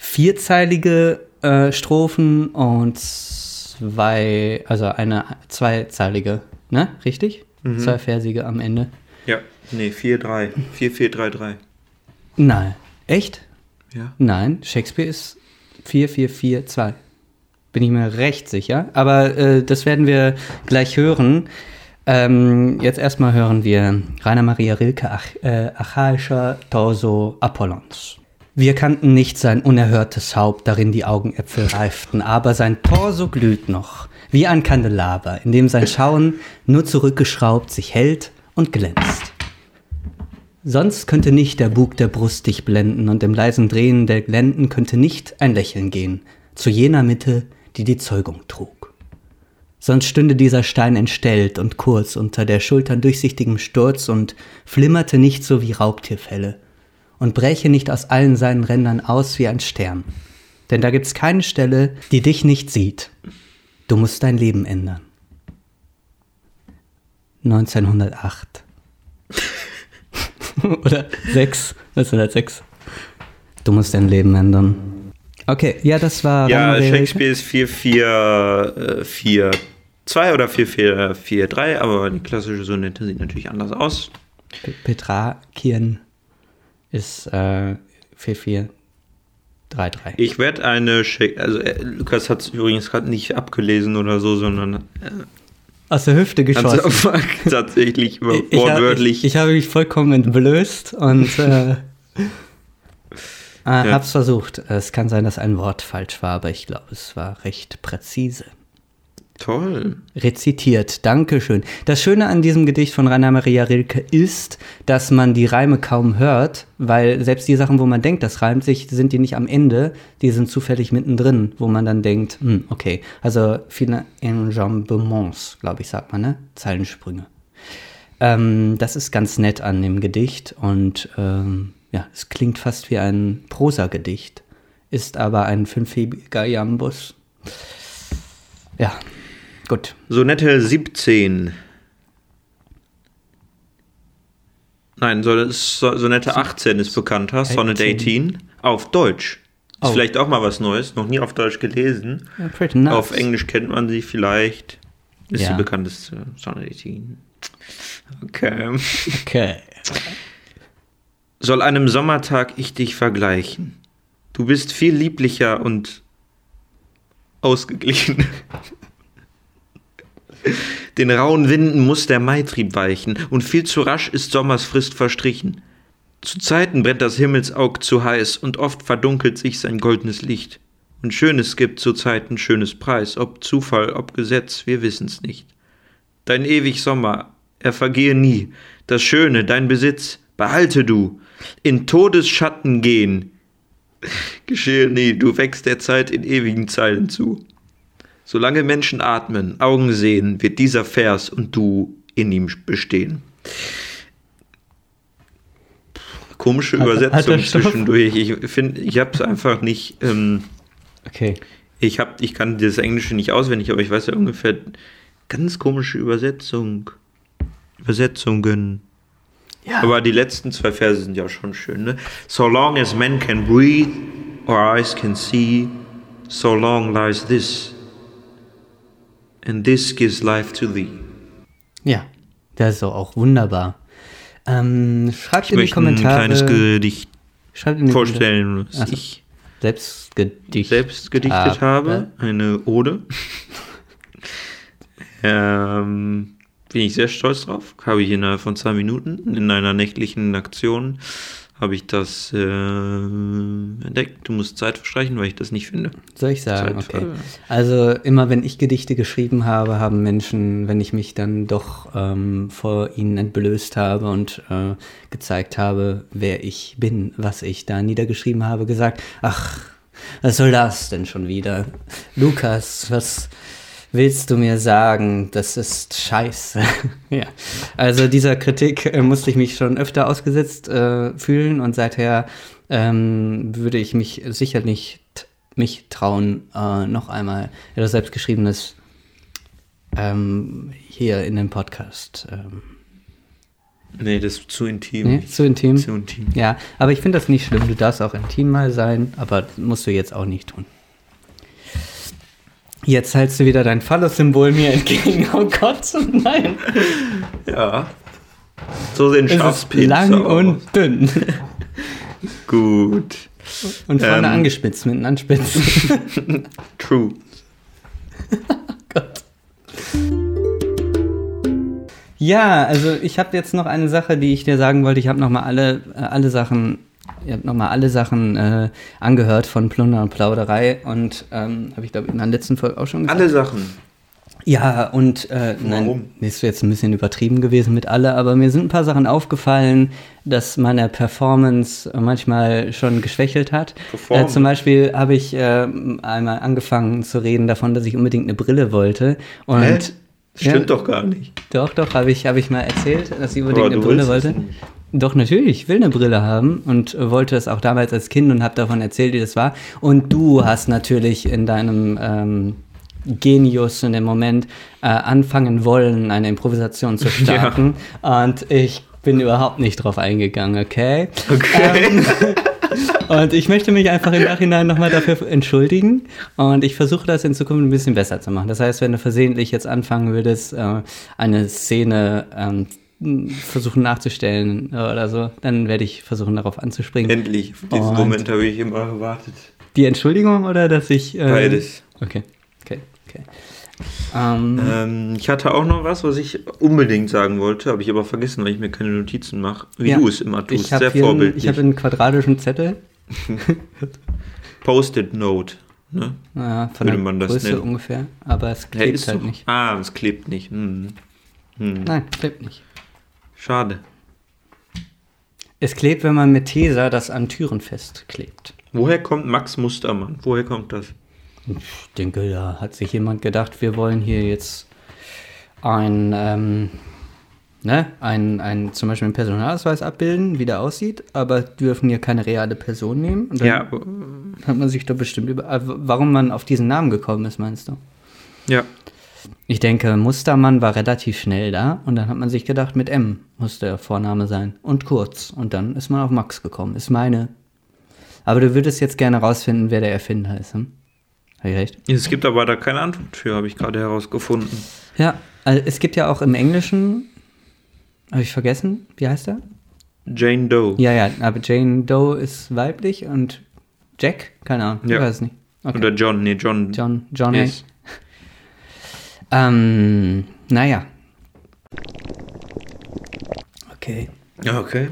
vierzeilige äh, Strophen und zwei, also eine zweizeilige, ne? Richtig? Zweiversige am Ende. Ja, nee, 4-3. 4-4-3-3. Nein. Echt? Ja. Nein, Shakespeare ist 4442. Bin ich mir recht sicher. Aber äh, das werden wir gleich hören. Ähm, jetzt erstmal hören wir Rainer Maria Rilke, Ach äh, Archaischer Torso Apollons. Wir kannten nicht sein unerhörtes Haupt, darin die Augenäpfel reiften, aber sein Torso glüht noch, wie ein Kandelaber, in dem sein Schauen nur zurückgeschraubt sich hält und glänzt. Sonst könnte nicht der Bug der Brust dich blenden und im leisen Drehen der Glenden könnte nicht ein Lächeln gehen, zu jener Mitte, die die Zeugung trug. Sonst stünde dieser Stein entstellt und kurz unter der Schultern durchsichtigem Sturz und flimmerte nicht so wie Raubtierfelle und bräche nicht aus allen seinen Rändern aus wie ein Stern. Denn da gibt's keine Stelle, die dich nicht sieht. Du musst dein Leben ändern. 1908. Oder 6. 1906. Du musst dein Leben ändern. Okay, ja, das war. Ja. Shakespeare ist 4-4-4-2 oder 4-4-4-3, aber die klassische Sonette sieht natürlich anders aus. Pe- Petrakien ist äh, 4433. Ich werde eine Shakespeare, also äh, Lukas hat es übrigens gerade nicht abgelesen oder so, sondern äh, Aus der Hüfte geschossen. also, tatsächlich über, Ich, wortwörtlich. ich, ich habe mich vollkommen entblößt und äh, äh, hab's versucht. Es kann sein, dass ein Wort falsch war, aber ich glaube, es war recht präzise. Toll. Rezitiert, Dankeschön. Das Schöne an diesem Gedicht von Rainer Maria Rilke ist, dass man die Reime kaum hört, weil selbst die Sachen, wo man denkt, das reimt sich, sind die nicht am Ende, die sind zufällig mittendrin, wo man dann denkt, hm, okay. Also viele Enjambements, glaube ich, sagt man, ne? Zeilensprünge. Ähm, das ist ganz nett an dem Gedicht und ähm, ja, es klingt fast wie ein Prosagedicht, ist aber ein fünfhebiger Jambus. Ja, gut. Sonette 17. Nein, so- so- Sonette 18 ist bekannter. Sonnet 18 auf Deutsch. Ist Oh. vielleicht auch mal was Neues. Noch nie auf Deutsch gelesen. Nice. Auf Englisch kennt man sie vielleicht. Ist Ja. die bekannteste Sonnet 18. Okay. Okay. Soll einem Sommertag ich dich vergleichen? Du bist viel lieblicher und ausgeglichen. Den rauen Winden muss der Maitrieb weichen, und viel zu rasch ist Sommers Frist verstrichen. Zu Zeiten brennt das Himmelsaug zu heiß, und oft verdunkelt sich sein goldenes Licht. Und Schönes gibt zu Zeiten schönes Preis, ob Zufall, ob Gesetz, wir wissen's nicht. Dein ewig Sommer, er vergehe nie, das Schöne, dein Besitz, behalte du, in Todesschatten gehen. Geschehe nie, du wächst der Zeit in ewigen Zeilen zu. Solange Menschen atmen, Augen sehen, wird dieser Vers und du in ihm bestehen. Komische Hat- hat Übersetzung er Stoff? zwischendurch. Ich finde, ich habe es einfach nicht. Ähm, Okay. ich, hab, ich kann das Englische nicht auswendig, aber ich weiß ja ungefähr ganz komische Übersetzung. Übersetzungen. Ja. Aber die letzten zwei Verse sind ja schon schön, ne? So long as men can breathe, or eyes can see, so long lies this. And this gives life to thee. Ja, das ist doch auch wunderbar. Ähm, schreibt Ich in die möchte ein Kommentare. kleines Gedicht schreibt in die vorstellen, was Ach so. ich Selbstgedicht. selbst gedichtet habe. Eine Ode. ähm, bin ich sehr stolz drauf. Habe ich innerhalb von zwei Minuten in einer nächtlichen Aktion habe ich das äh, entdeckt. Du musst Zeit verstreichen, weil ich das nicht finde. Soll ich sagen? Zeit, Okay. Also immer wenn ich Gedichte geschrieben habe, haben Menschen, wenn ich mich dann doch ähm, vor ihnen entblößt habe und äh, gezeigt habe, wer ich bin, was ich da niedergeschrieben habe, gesagt, ach, was soll das denn schon wieder? Lukas, was willst du mir sagen? Das ist scheiße. ja. Also dieser Kritik äh, musste ich mich schon öfter ausgesetzt äh, fühlen und seither ähm, würde ich mich sicher nicht mich trauen, äh, noch einmal etwas selbstgeschriebenes ähm, hier in dem Podcast. Ähm, Nee, das ist zu intim. nee, zu intim. Zu intim. Ja, aber ich finde das nicht schlimm. Du darfst auch intim mal sein, aber musst du jetzt auch nicht tun. Jetzt hältst du wieder dein Phallus-Symbol mir entgegen. Oh Gott, nein. Ja. So sehen Schafspilze lang aus. und dünn. Gut. Und vorne Ähm. angespitzt mit einem Anspitzen. True. Ja, also ich habe jetzt noch eine Sache, die ich dir sagen wollte. Ich habe noch mal alle, äh, alle Sachen, ich habe noch mal alle Sachen äh, angehört von Plunder und Plauderei und ähm, habe ich glaube in der letzten Folge auch schon gesagt. Alle Sachen. Ja, und äh, nein, Warum? das ist jetzt ein bisschen übertrieben gewesen mit alle, aber mir sind ein paar Sachen aufgefallen, dass meine Performance manchmal schon geschwächelt hat. Äh, Performance? zum Beispiel habe ich äh, einmal angefangen zu reden davon, dass ich unbedingt eine Brille wollte. Und Hä? Stimmt Ja. doch gar nicht. doch, doch, habe ich, hab ich mal erzählt, dass ich unbedingt Aber eine Brille wollte. Doch, natürlich, ich will eine Brille haben und wollte es auch damals als Kind und habe davon erzählt, wie das war. Und du hast natürlich in deinem ähm, Genius in dem Moment äh, anfangen wollen, eine Improvisation zu starten. Und ich bin überhaupt nicht drauf eingegangen, okay? Okay. Ähm, und ich möchte mich einfach im Nachhinein nochmal dafür entschuldigen. Und ich versuche das in Zukunft ein bisschen besser zu machen. Das heißt, wenn du versehentlich jetzt anfangen würdest, äh, eine Szene ähm, versuchen nachzustellen oder so, dann werde ich versuchen, darauf anzuspringen. Endlich. Auf diesen Und- Moment habe ich immer gewartet. Die Entschuldigung oder dass ich. Äh, Beides. Okay, okay, okay. Ähm, Ähm, ich hatte auch noch was, was ich unbedingt sagen wollte, habe ich aber vergessen, weil ich mir keine Notizen mache. Wie ja. du es immer tust. Sehr hier einen, vorbildlich. ich habe einen quadratischen Zettel, Post-it-Note. Ne? äh, von Würde man das Größe nennen. ungefähr, aber es klebt ist halt doch- nicht. Ah, es klebt nicht. Hm. Hm. Nein, klebt nicht. Schade. Es klebt, wenn man mit Tesa das an Türen festklebt. Woher kommt Max Mustermann? Woher kommt das? Ich denke, da hat sich jemand gedacht, wir wollen hier jetzt ein, ähm, ne, ein, ein, zum Beispiel einen Personalausweis abbilden, wie der aussieht, aber dürfen hier keine reale Person nehmen. Und dann Ja, hat man sich doch bestimmt über, äh, warum man auf diesen Namen gekommen ist, meinst du? ja. Ich denke, Mustermann war relativ schnell da und dann hat man sich gedacht, mit M muss der Vorname sein und kurz. Und dann ist man auf Max gekommen. Ist meine. Aber du würdest jetzt gerne rausfinden, wer der Erfinder ist, hm? Habe ich recht? Es gibt aber da keine Antwort für, habe ich gerade herausgefunden. Ja, also es gibt ja auch im Englischen, habe ich vergessen, wie heißt er? Jane Doe. Ja, ja, aber Jane Doe ist weiblich und Jack, keine Ahnung, ich Ja. weiß es nicht. Okay. Oder John, nee, John. John, John Yes. Ähm, naja. Okay. Ja, okay.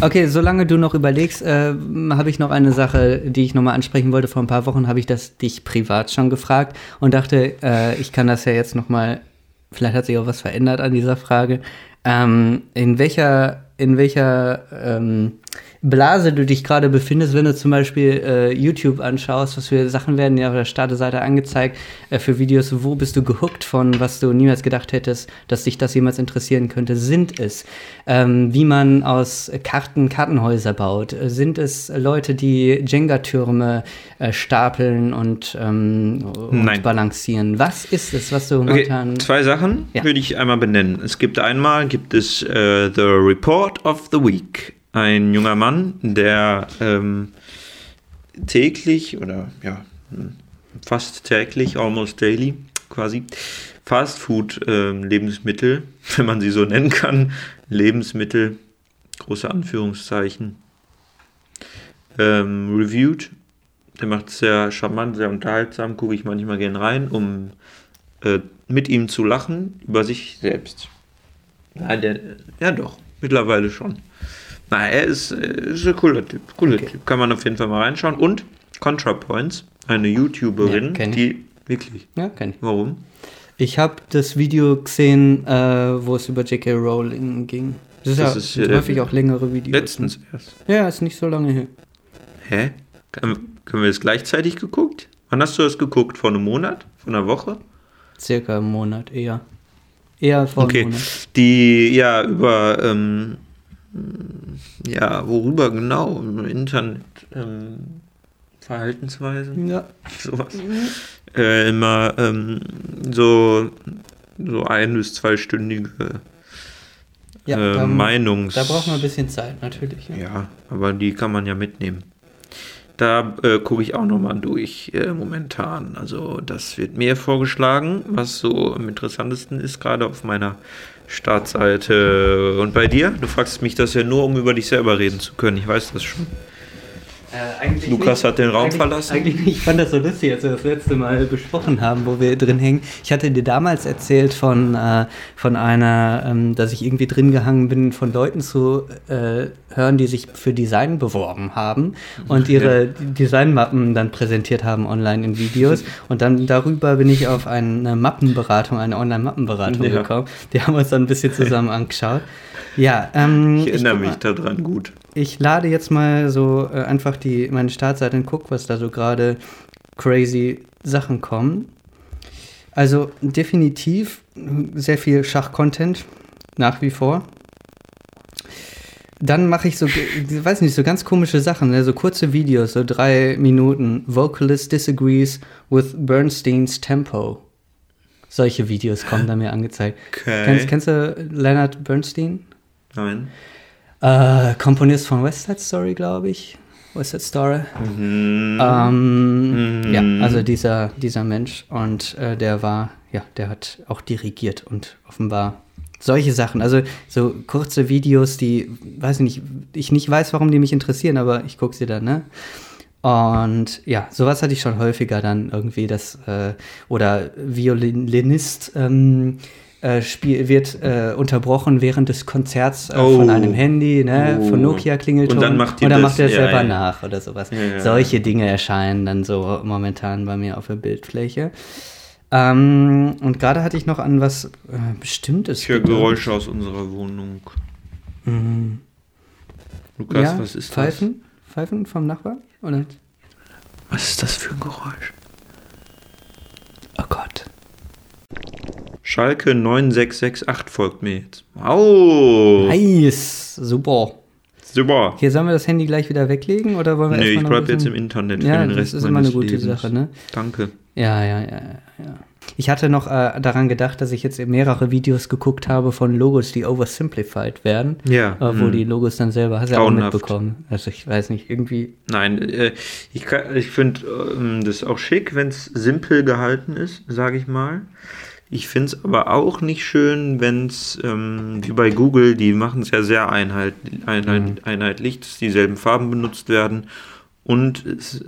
Okay, solange du noch überlegst, äh, habe ich noch eine Sache, die ich nochmal ansprechen wollte. Vor ein paar Wochen habe ich das dich privat schon gefragt und dachte, äh, ich kann das ja jetzt nochmal, vielleicht hat sich auch was verändert an dieser Frage. Ähm, in welcher, in welcher ähm, Blase du dich gerade befindest, wenn du zum Beispiel äh, YouTube anschaust, was für Sachen werden dir auf der Startseite angezeigt, äh, für Videos, wo bist du gehuckt von, was du niemals gedacht hättest, dass dich das jemals interessieren könnte, sind es, ähm, wie man aus Karten Kartenhäuser baut, sind es Leute, die Jenga-Türme äh, stapeln und, ähm, und balancieren, was ist es, was du Okay, momentan... zwei Sachen Ja. würde ich einmal benennen. Es gibt einmal, gibt es äh, The Report of the Week. Ein junger Mann, der ähm, täglich oder ja, fast täglich, almost daily quasi, Fastfood-Lebensmittel, wenn man sie so nennen kann, Lebensmittel, große Anführungszeichen, ähm, reviewed. Der macht es sehr charmant, sehr unterhaltsam, gucke ich manchmal gern rein, um äh, mit ihm zu lachen über sich selbst. Ja, der, ja doch, mittlerweile schon. Na, er ist, äh, ist ein cooler Typ. Cooler Typ. Kann man auf jeden Fall mal reinschauen. Und ContraPoints, eine YouTuberin, Ja, die. Wirklich. Ja, kenn ich. Warum? Ich habe das Video gesehen, äh, wo es über J.K. Rowling ging. Das ist Das ja ist, sind äh, häufig auch längere Videos. Letztens erst. Ja, ist nicht so lange her. Hä? Können können wir das gleichzeitig geguckt? Wann hast du das geguckt? Vor einem Monat? Vor einer Woche? Circa einen Monat, eher. Eher vor Okay. einem Monat. Die, ja, über, ähm, ja, worüber genau? Im Internet, ähm, Verhaltensweisen? Ja. Sowas. Äh, immer, ähm, so, so ein- bis zweistündige Ja, äh, da, Meinungs... da braucht man ein bisschen Zeit, natürlich. Ja. Ja, aber die kann man ja mitnehmen. Da äh, gucke ich auch nochmal durch äh, momentan. Also das wird mir vorgeschlagen, was so am interessantesten ist, gerade auf meiner Startseite. Und bei dir? Du fragst mich das ja nur, um über dich selber reden zu können. Ich weiß das schon. Äh, Lukas hat den Raum eigentlich, verlassen. Eigentlich nicht. Ich fand das so lustig, als wir das letzte Mal besprochen haben, wo wir drin hängen. Ich hatte dir damals erzählt von, äh, von einer, ähm, dass ich irgendwie drin gehangen bin, von Leuten zu äh, hören, die sich für Design beworben haben und ihre Designmappen dann präsentiert haben online in Videos. Und dann darüber bin ich auf eine Mappenberatung, eine Online-Mappenberatung Ja. gekommen. Die haben uns dann ein bisschen zusammen angeschaut. Ja, ähm, Ich erinnere guck mich daran gut. Ich lade jetzt mal so äh, einfach die, meine Startseite und guck, was da so gerade crazy Sachen kommen. Also definitiv sehr viel Schach-Content, nach wie vor. Dann mache ich so, ich weiß nicht, so ganz komische Sachen, ne? so kurze Videos, so drei Minuten. Vocalist disagrees with Bernsteins Tempo. Solche Videos kommen da mir angezeigt. Okay. Kennst, kennst du Leonard Bernstein? Nein. Äh, Komponist von West Side Story, glaube ich. West Side Story. Mhm. Ähm, Mhm. Ja, also dieser, dieser Mensch. Und äh, der war, ja, der hat auch dirigiert und offenbar solche Sachen. Also so kurze Videos, die, weiß ich nicht, ich nicht weiß, warum die mich interessieren, aber ich gucke sie dann, ne? Und ja, sowas hatte ich schon häufiger dann irgendwie, das, äh, oder Violinist ähm, äh, spiel, wird äh, unterbrochen während des Konzerts äh, von Oh. einem Handy, ne? Von Oh. Nokia Klingelton. Und dann macht und dann das, macht er ja, selber ja. nach oder sowas. Ja. Solche Dinge erscheinen dann so momentan bei mir auf der Bildfläche. Ähm, und gerade hatte ich noch an was äh, Bestimmtes. Ich höre. Geräusche aus unserer Wohnung. Lukas, ja, was ist Pfeifen? Pfeifen vom Nachbarn? Oder? das? Was ist das für ein Geräusch? Oh Gott. Schalke 9668 folgt mir jetzt. Oh! Nice. Super. Super. Hier sollen wir das Handy gleich wieder weglegen oder wollen wir Nee, ich noch ein bleib jetzt im Internet Ja, für den das Rest ist immer meines eine gute Lebens. Sache, ne? Danke. Ja, ja, ja, ja. Ich hatte noch äh, daran gedacht, dass ich jetzt mehrere Videos geguckt habe von Logos, die oversimplified werden. Ja, Äh, wo hm. die Logos dann selber, hast du ja auch mitbekommen. Also ich weiß nicht, irgendwie. Nein, äh, ich, kann- ich finde ähm, das auch schick, wenn es simpel gehalten ist, sage ich mal. Ich finde es aber auch nicht schön, wenn es, ähm, wie bei Google, die machen es ja sehr einheit, einheit, einheitlich, dass dieselben Farben benutzt werden. Und es,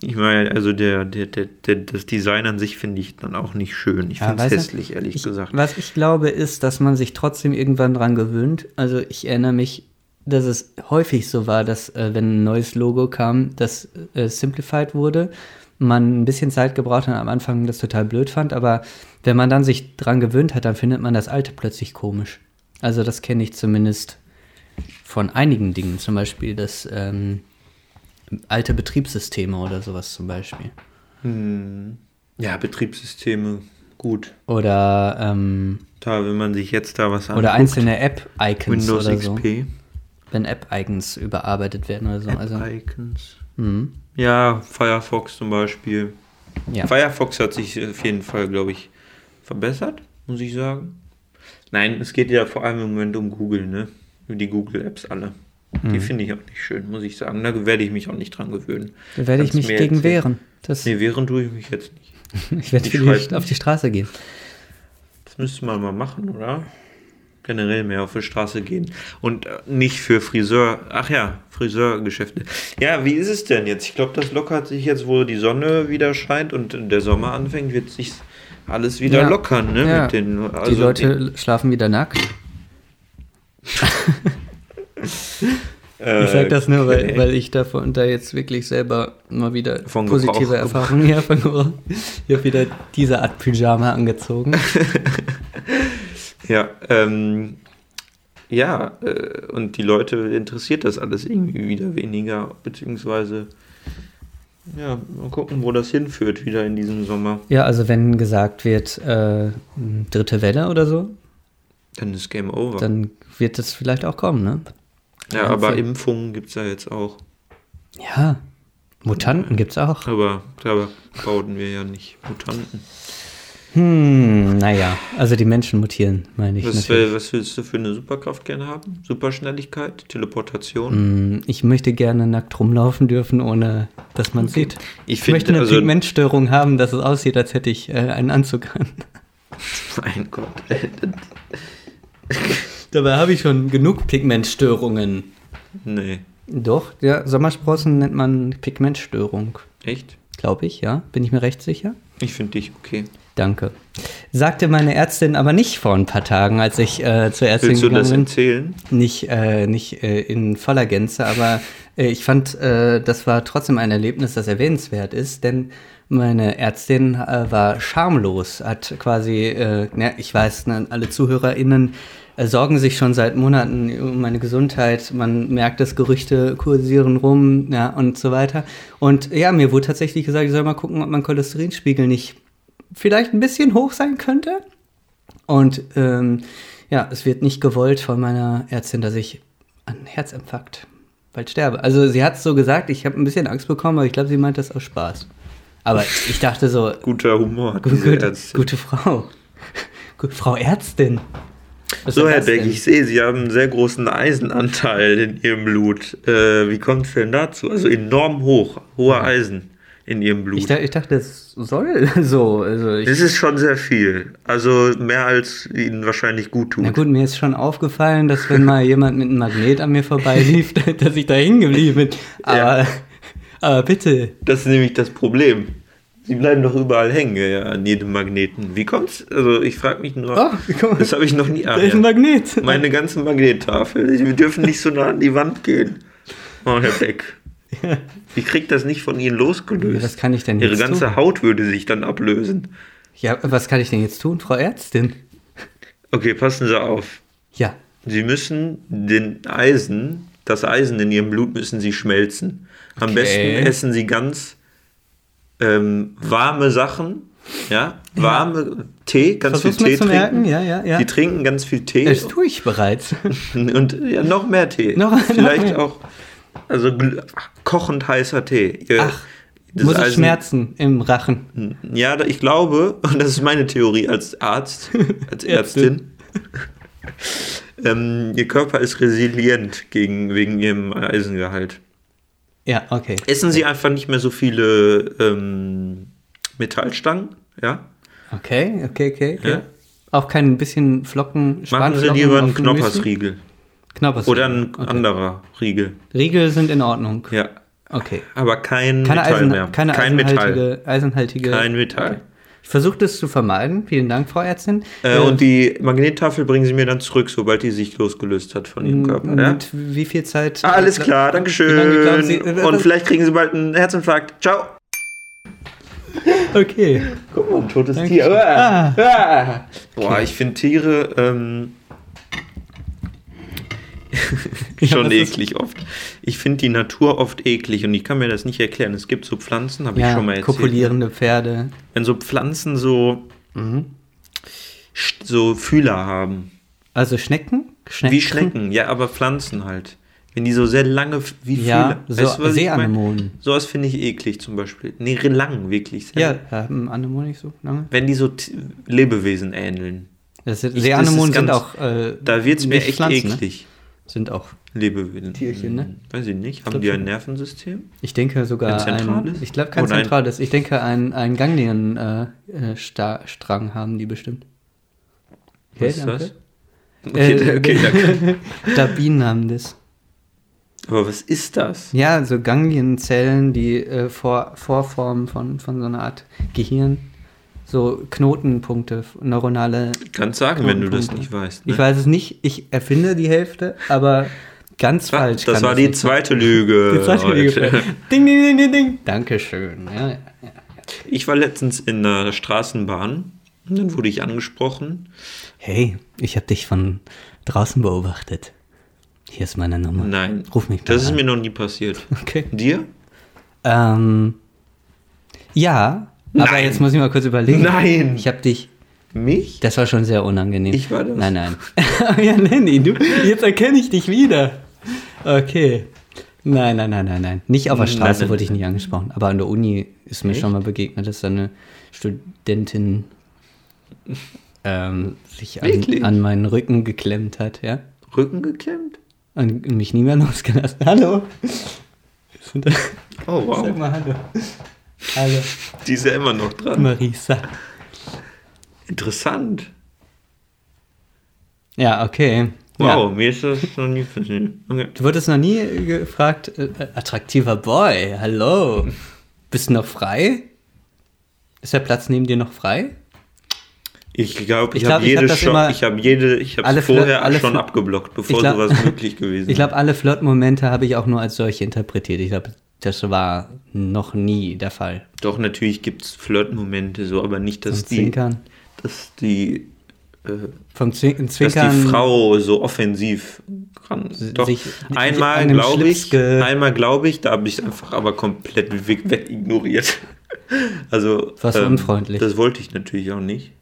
ich meine, also der, der, der, der, das Design an sich finde ich dann auch nicht schön. Ich Ja, finde es weißt du, hässlich, ehrlich ich, gesagt. Was ich glaube, ist, dass man sich trotzdem irgendwann dran gewöhnt. Also ich erinnere mich, dass es häufig so war, dass äh, wenn ein neues Logo kam, das äh, simplified wurde, man ein bisschen Zeit gebraucht hat und am Anfang das total blöd fand, aber wenn man dann sich dran gewöhnt hat, dann findet man das alte plötzlich komisch. Also das kenne ich zumindest von einigen Dingen, zum Beispiel das ähm, alte Betriebssysteme oder sowas zum Beispiel. Ja, Betriebssysteme, gut. Oder, ähm, Da, wenn man sich jetzt da was oder anguckt, einzelne App-Icons Windows oder so. XP, wenn App-Icons überarbeitet werden oder so. Also, Icons. mhm. Ja, Firefox zum Beispiel. ja. Firefox hat sich auf jeden Fall, glaube ich, verbessert, muss ich sagen. Nein, es geht ja vor allem im Moment um Google, ne? Die Google-Apps alle. Mhm. Die finde ich auch nicht schön, muss ich sagen. Da werde ich mich auch nicht dran gewöhnen. Da werde ich mich gegen erzählen. wehren. Das, Nee, während tue ich mich jetzt nicht. ich werde auf die Straße gehen. Das müsste man mal machen, oder? Generell mehr auf die Straße gehen. Und äh, nicht für Friseur. Ach ja, Friseurgeschäfte. Ja, wie ist es denn jetzt? Ich glaube, das lockert sich jetzt, wo die Sonne wieder scheint und der Sommer anfängt, wird sich alles wieder Ja. lockern, ne? Ja. Den, die also Leute schlafen wieder nackt. Ich sag das nur, weil, weil ich davon da jetzt wirklich selber mal wieder Von positive Gebrauch Erfahrungen hier von Gebrauch. Ich habe wieder diese Art Pyjama angezogen. Ja, ähm, ja, äh, und die Leute interessiert das alles irgendwie wieder weniger, beziehungsweise, ja, mal gucken, wo das hinführt wieder in diesem Sommer. Ja, also wenn gesagt wird, äh, dritte Welle oder so, Dann ist Game Over. dann wird das vielleicht auch kommen, ne? ja, aber Wahnsinn. Impfungen gibt es ja jetzt auch. Ja, Mutanten gibt's auch. Aber da bauten wir ja nicht Mutanten. Hm, naja, also die Menschen mutieren, meine ich Was, wär- was willst du für eine Superkraft gerne haben? Superschnelligkeit? Teleportation? Hm, Ich möchte gerne nackt rumlaufen dürfen, ohne dass man sieht. Ich Ich möchte eine also, Pigmentstörung haben, dass es aussieht, als hätte ich äh, einen Anzug an. mein Gott. Dabei habe ich schon genug Pigmentstörungen. nee, Doch, ja, Sommersprossen nennt man Pigmentstörung. echt? Glaube ich, ja. Bin ich mir recht sicher? Ich finde dich okay. Danke. Sagte meine Ärztin aber nicht vor ein paar Tagen, als ich äh, zur Ärztin Willst du das gegangen bin. erzählen? Nicht, äh, nicht äh, in voller Gänze, aber äh, ich fand, äh, das war trotzdem ein Erlebnis, das erwähnenswert ist, denn meine Ärztin äh, war schamlos, hat quasi, ja, ich weiß, ne, alle ZuhörerInnen sorgen sich schon seit Monaten um meine Gesundheit. Man merkt, dass Gerüchte kursieren rum, ja, und so weiter. Und ja, mir wurde tatsächlich gesagt, ich soll mal gucken, ob mein Cholesterinspiegel nicht vielleicht ein bisschen hoch sein könnte. Und ähm, ja, es wird nicht gewollt von meiner Ärztin, dass ich an Herzinfarkt bald sterbe. Also sie hat es so gesagt, ich habe ein bisschen Angst bekommen, aber ich glaube, sie meint das aus Spaß. Aber ich dachte so, Guter Humor. hat gut, gut, gute Frau. Gut, Frau Ärztin. Was So, Herr Beck, ich sehe, Sie haben einen sehr großen Eisenanteil in Ihrem Blut. Äh, wie kommt es denn dazu? Also enorm hoch, hoher Eisen in Ihrem Blut. Ich, da- ich dachte, das soll so. Also ich, das ist schon sehr viel. Also mehr als Ihnen wahrscheinlich gut tut. na gut, mir ist schon aufgefallen, dass wenn mal jemand mit einem Magnet an mir vorbeilief, dass ich da hängen geblieben bin. Aber, Ja. aber bitte, Das ist nämlich das Problem. Sie bleiben doch überall hängen, ja, an jedem Magneten. Wie kommt's? Also ich frage mich nur. Oh, das habe ich noch nie. da Ah, ist ein ja. Magnet. Meine ganze Magnettafel. Wir dürfen nicht so nah an die Wand gehen. Oh, Herr Beck. Ich krieg das nicht von Ihnen losgelöst. Was kann ich denn Ihre jetzt ganze tun? Haut würde sich dann ablösen. Ja, was kann ich denn jetzt tun, Frau Ärztin? Okay, passen Sie auf. Ja, Sie müssen den Eisen, das Eisen in Ihrem Blut müssen Sie schmelzen. Am Okay. besten essen Sie ganz ähm, warme Sachen. Ja, warme Tee, ganz versuch's viel Tee trinken. Ja, ja, ja. Die trinken ganz viel Tee. Das tue ich bereits. Und ja, noch mehr Tee. Noch- noch Vielleicht mehr. auch, also kochend heißer Tee. Ach, das Muss ich Eisen- schmerzen im Rachen. Ja, ich glaube, und das ist meine Theorie als Arzt, als Ärztin, ähm, ihr Körper ist resilient gegen, wegen ihrem Eisengehalt. Ja, okay. Essen Sie einfach nicht mehr so viele ähm, Metallstangen, ja? Okay, okay, okay. okay. Ja. Auch kein bisschen Flocken, Machen Sie lieber einen? Knoppersriegel. Knoppers. Oder ein okay. anderer Riegel. Riegel sind in Ordnung. Ja. Okay. Aber kein Keine, Metall Eisen, mehr. keine kein Metall. eisenhaltige, eisenhaltige. Kein Metall. Okay. Ich versuche das zu vermeiden. Vielen Dank, Frau Ärztin. Äh, und die Magnettafel bringen Sie mir dann zurück, sobald die sich losgelöst hat von Ihrem Körper. Ja? Mit wie viel Zeit? Ah, Alles klar, Wie lange Dankeschön. Sie- äh, Und was- vielleicht kriegen Sie bald einen Herzinfarkt. Ciao. Okay. Guck mal, ein totes Danke. Tier. Ah. Ah. Boah, ich finde Tiere ähm, Ja, schon ist- eklig oft. Ich finde die Natur oft eklig und ich kann mir das nicht erklären. Es gibt so Pflanzen, habe ich Ja, schon mal erzählt. kopulierende Pferde. Wenn so Pflanzen so, Mhm. so Fühler haben. Also Schnecken? Schnecken? Wie Schnecken, ja, aber Pflanzen halt. Wenn die so sehr lange, wie Ja, Fühler. so Weißt du, ich? Seeanemonen. Sowas finde ich eklig zum Beispiel. Nee, lang, wirklich. Sehr Ja, haben Anemonen nicht so lange? Wenn die so Lebewesen ähneln. Das sind, Ich- Seeanemonen das sind ganz- auch. Äh, Da wird es mir echt Pflanzen, ne? Sind auch. Lebewesen. Tierchen, ne? Hm, Weiß ich nicht. Haben glaub die ein. Nervensystem? Ich denke sogar Ein zentrales? ein. Ich glaube kein Oder zentrales. Ich denke ein, ein Ganglienstrang äh, Strang haben die bestimmt. Was ist danke. das? Okay, Äh, okay, danke. Stabinen haben das. Aber was ist das? Ja, so Ganglienzellen, die äh, vor, Vorformen von, von so einer Art Gehirn, so Knotenpunkte, neuronale. Kannst sagen, wenn du das nicht weißt. Ne? Ich weiß es nicht, ich erfinde die Hälfte, aber Ganz falsch. Das war die zweite Lüge. Die zweite. Lüge. Ding, ding, ding, ding, ding. Dankeschön. Ja, ja, ja. Ich war letztens in der Straßenbahn und dann wurde ich angesprochen. Hey, ich habe dich von draußen beobachtet. Hier ist meine Nummer. Nein, Ruf mich das ist an. mir noch nie passiert. Okay. Dir? Ähm, ja, aber Nein. jetzt muss ich mal kurz überlegen. Nein. Ich habe dich. Mich? Das war schon sehr unangenehm. Ich war das. Nein, nein. ja, Lenny, du, jetzt erkenne ich dich wieder. Okay. Nein, nein, nein, nein, nein. Nicht auf der Straße nein, wurde ich nie angesprochen. Aber an der Uni ist mir Echt? schon mal begegnet, dass da eine Studentin ähm, sich an, an meinen Rücken geklemmt hat, ja. Rücken geklemmt? Und mich nie mehr losgelassen. Hallo. Oh, wow. Sag mal Hallo. Hallo. Die ist ja immer noch dran. Marisa. Interessant. Ja, okay. Wow, Ja. mir ist das noch nie passiert. Okay. Du wurdest noch nie gefragt, äh, attraktiver Boy, hallo. Bist du noch frei? Ist der Platz neben dir noch frei? Ich glaube, ich, Ich glaub, habe ich hab jede immer- ich habe jede, ich habe vorher alle schon abgeblockt, bevor Ich glaub- sowas möglich gewesen Ich glaube, alle Flirtmomente habe ich auch nur als solche interpretiert. Ich glaube, das war noch nie der Fall. Doch, natürlich gibt es Flirtmomente, so, aber nicht, dass Zum die, Zwinkern. dass die, äh, Vom Zwin dass Zwinkern. die Frau so offensiv kann. Doch, einmal glaube ich, einmal glaube ich, da habe ich es einfach aber komplett weg, weg ignoriert. Also, Was unfreundlich. Das wollte ich natürlich auch nicht.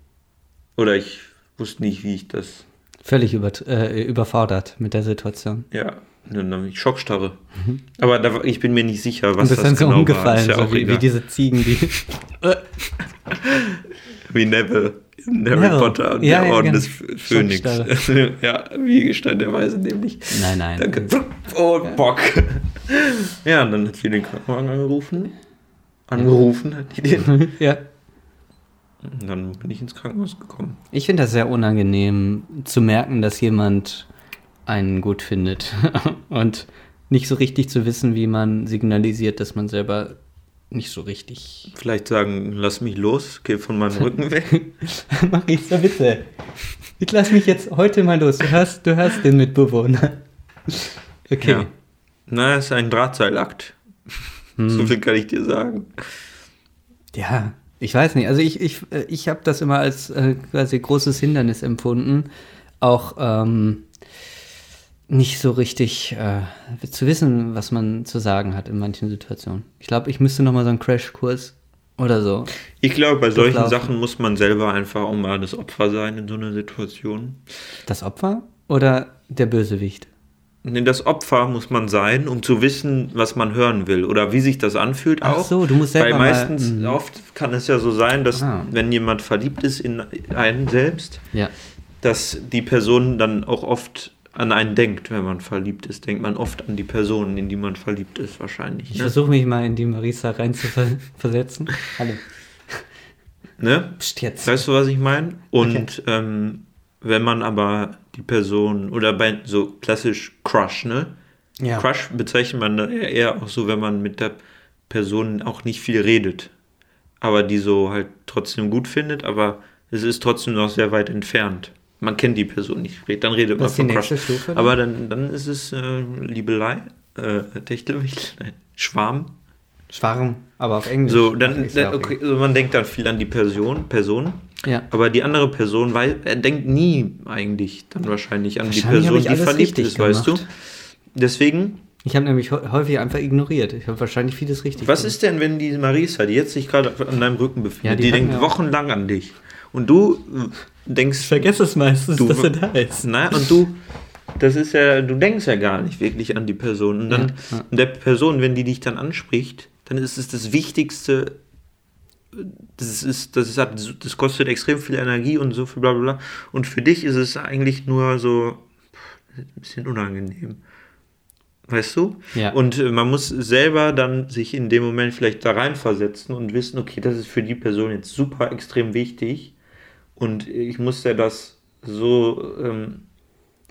Oder ich wusste nicht, wie ich das, Völlig über, äh, überfordert mit der Situation. ja, ich Schockstarre. Aber da, war- ich bin mir nicht sicher, was bist das dann so genau war. umgefallen, Ist ja so wie, wie diese Ziegen, die. Wie Neville in Harry Neville. Potter und Ja, der ja, Orden genau. des Phönix. ja, wie Gestein der Weise nämlich. Nein, nein. Danke. Oh, Bock. Ja, und dann hat sie den Krankenwagen angerufen. Angerufen hat die den. ja. Und dann bin ich ins Krankenhaus gekommen. Ich finde das sehr unangenehm zu merken, dass jemand einen gut findet und nicht so richtig zu wissen, wie man signalisiert, dass man selber nicht so richtig. Vielleicht sagen, lass mich los, geh von meinem Rücken weg. Marisa, bitte. Ich lass mich jetzt heute mal los. Du hörst, du hörst den Mitbewohner. Okay. Ja. Na, es ist ein Drahtseilakt. Hm. So viel kann ich dir sagen. Ja, ich weiß nicht. Also ich, ich, äh, ich habe das immer als äh, quasi großes Hindernis empfunden, auch ähm, nicht so richtig äh, zu wissen, was man zu sagen hat in manchen Situationen. Ich glaube, ich müsste noch mal so einen Crashkurs oder so. Ich glaube, bei solchen Durchlaufen. Sachen muss man selber einfach auch mal das Opfer sein in so einer Situation. Das Opfer oder der Bösewicht? Nee, Das Opfer muss man sein, um zu wissen, was man hören will oder wie sich das anfühlt Ach auch. so, du musst selber Weil mal- meistens, Mhm. oft kann es ja so sein, dass Ah. wenn jemand verliebt ist in einen selbst, Ja. dass die Person dann auch oft an einen denkt, wenn man verliebt ist. Denkt man oft an die Person, in die man verliebt ist, wahrscheinlich. Ich Ne? versuche mich mal in die Marisa rein zu ver versetzen. Hallo. ne? Psst, jetzt. Weißt du, was ich meine? Und ähm, wenn man aber die Person oder bei so klassisch Crush, ne? Ja. Crush bezeichnet man eher auch so, wenn man mit der Person auch nicht viel redet, aber die so halt trotzdem gut findet, aber es ist trotzdem noch sehr weit entfernt. Man kennt die Person nicht, dann redet man die von Crush. Stufe? dann? Aber dann, dann ist es äh, Liebelei, äh, Techtelwichtel, nein, Schwarm. Schwarm, aber auf Englisch. So, dann, dann okay, also man denkt dann viel an die Person, Person, Ja. aber die andere Person, weil er denkt nie eigentlich dann wahrscheinlich an die Wahrscheinlich Person, habe ich die verliebt ist, weißt du? Deswegen, Ich habe nämlich hä- häufig einfach ignoriert. Ich habe wahrscheinlich vieles richtig was gemacht. ist denn, wenn die Marisa, die jetzt sich gerade an deinem Rücken befindet, Ja, die die, denkt wochenlang an dich und du denkst, Ich vergesse es meistens, Du- dass er da ist. na, und du, das ist ja, du denkst ja gar nicht wirklich an die Person und dann, Ja, ja. der Person, wenn die dich dann anspricht, dann ist es das Wichtigste, das ist, das ist, das kostet extrem viel Energie und so viel bla bla bla. Und für dich ist es eigentlich nur so ein bisschen unangenehm. Weißt du? Ja. Und äh, man muss selber dann sich in dem Moment vielleicht da reinversetzen und wissen, okay, das ist für die Person jetzt super extrem wichtig. Und ich muss ja das so ähm,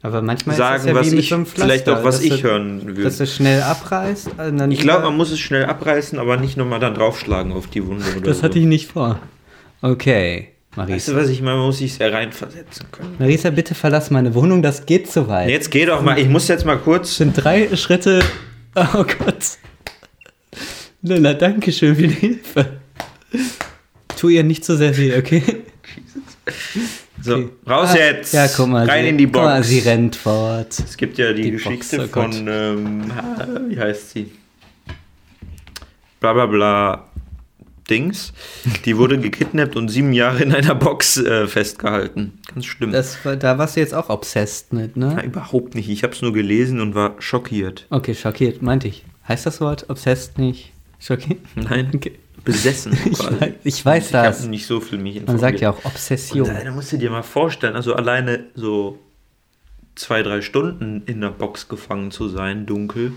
Aber manchmal sagen, ist ja was ich, so vielleicht auch was ich du, hören will. Dass du schnell abreißt. Ich glaube, man muss es schnell abreißen, aber nicht nochmal dann draufschlagen auf die Wunde oder Das so. hatte ich nicht vor. Okay. Weißt Marisa. du, was ich meine? Man muss sich sehr reinversetzen können. Marisa, bitte verlass meine Wohnung, das geht zu weit. Jetzt geh doch mal, ich muss jetzt mal kurz. Das sind drei Schritte. Oh Gott. Lilla, danke schön für die Hilfe. Tu ihr nicht so sehr weh, okay? So, Okay. raus Ah, jetzt! Ja, guck mal. Rein sie, in die Guck mal, Box. sie rennt fort. Es gibt ja die, Die Geschichte Box, oh von, ähm, wie heißt sie? Bla bla bla Dings. Die wurde gekidnappt und sieben Jahre in einer Box äh, festgehalten. Ganz schlimm. Das, da warst du jetzt auch obsessed mit, Na, ne? überhaupt nicht. Ich habe es nur gelesen und war schockiert. Okay, schockiert, meinte ich. Heißt das Wort obsessed nicht? Schockiert? Nein, Okay. Besessen. Ich quasi. weiß- ich weiß ich das. nicht so viel mich Man sagt ja auch Obsession. Und da musst du dir mal vorstellen, also alleine so zwei, drei Stunden in der Box gefangen zu sein, dunkel,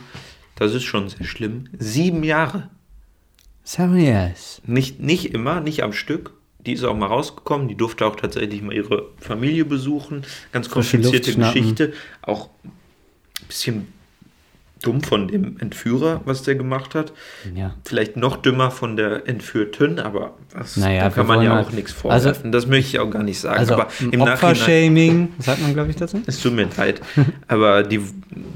das ist schon sehr schlimm. Sieben Jahre. Seven years. Nicht, nicht immer, nicht am Stück. Die ist auch mal rausgekommen, die durfte auch tatsächlich mal ihre Familie besuchen. Ganz komplizierte. Geschichte. Auch ein bisschen dumm von dem Entführer, was der gemacht hat. Ja. Vielleicht noch dümmer von der Entführten, aber was, Naja, da kann man ja halt- auch nichts also- vorwerfen. das möchte ich auch gar nicht sagen. Also aber im Nachhinein, Opfershaming, sagt man, glaube ich, dazu? es tut mir leid, aber die,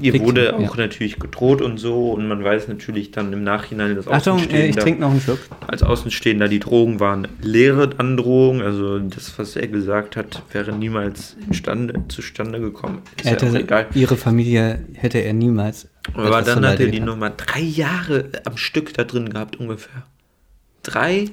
ihr Victim, wurde auch ja. natürlich gedroht und so und man weiß natürlich dann im Nachhinein, dass Achtung, äh, ich trinke noch einen Schluck. als Außenstehender, die Drogen waren leere Androhungen, also das, was er gesagt hat, wäre niemals instande, zustande gekommen. Ist Er ja hätte, egal. ihre Familie hätte er niemals. Aber dann hat er die. Nummer drei Jahre am Stück da drin gehabt, ungefähr. Drei?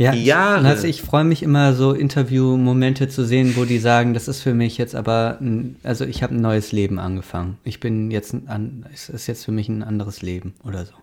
Ja, Jahre. Also ich freue mich immer, so Interview-Momente zu sehen, wo die sagen, das ist für mich jetzt aber, ein, also ich habe ein neues Leben angefangen. Ich bin jetzt, ein, an, es ist jetzt für mich ein anderes Leben oder so.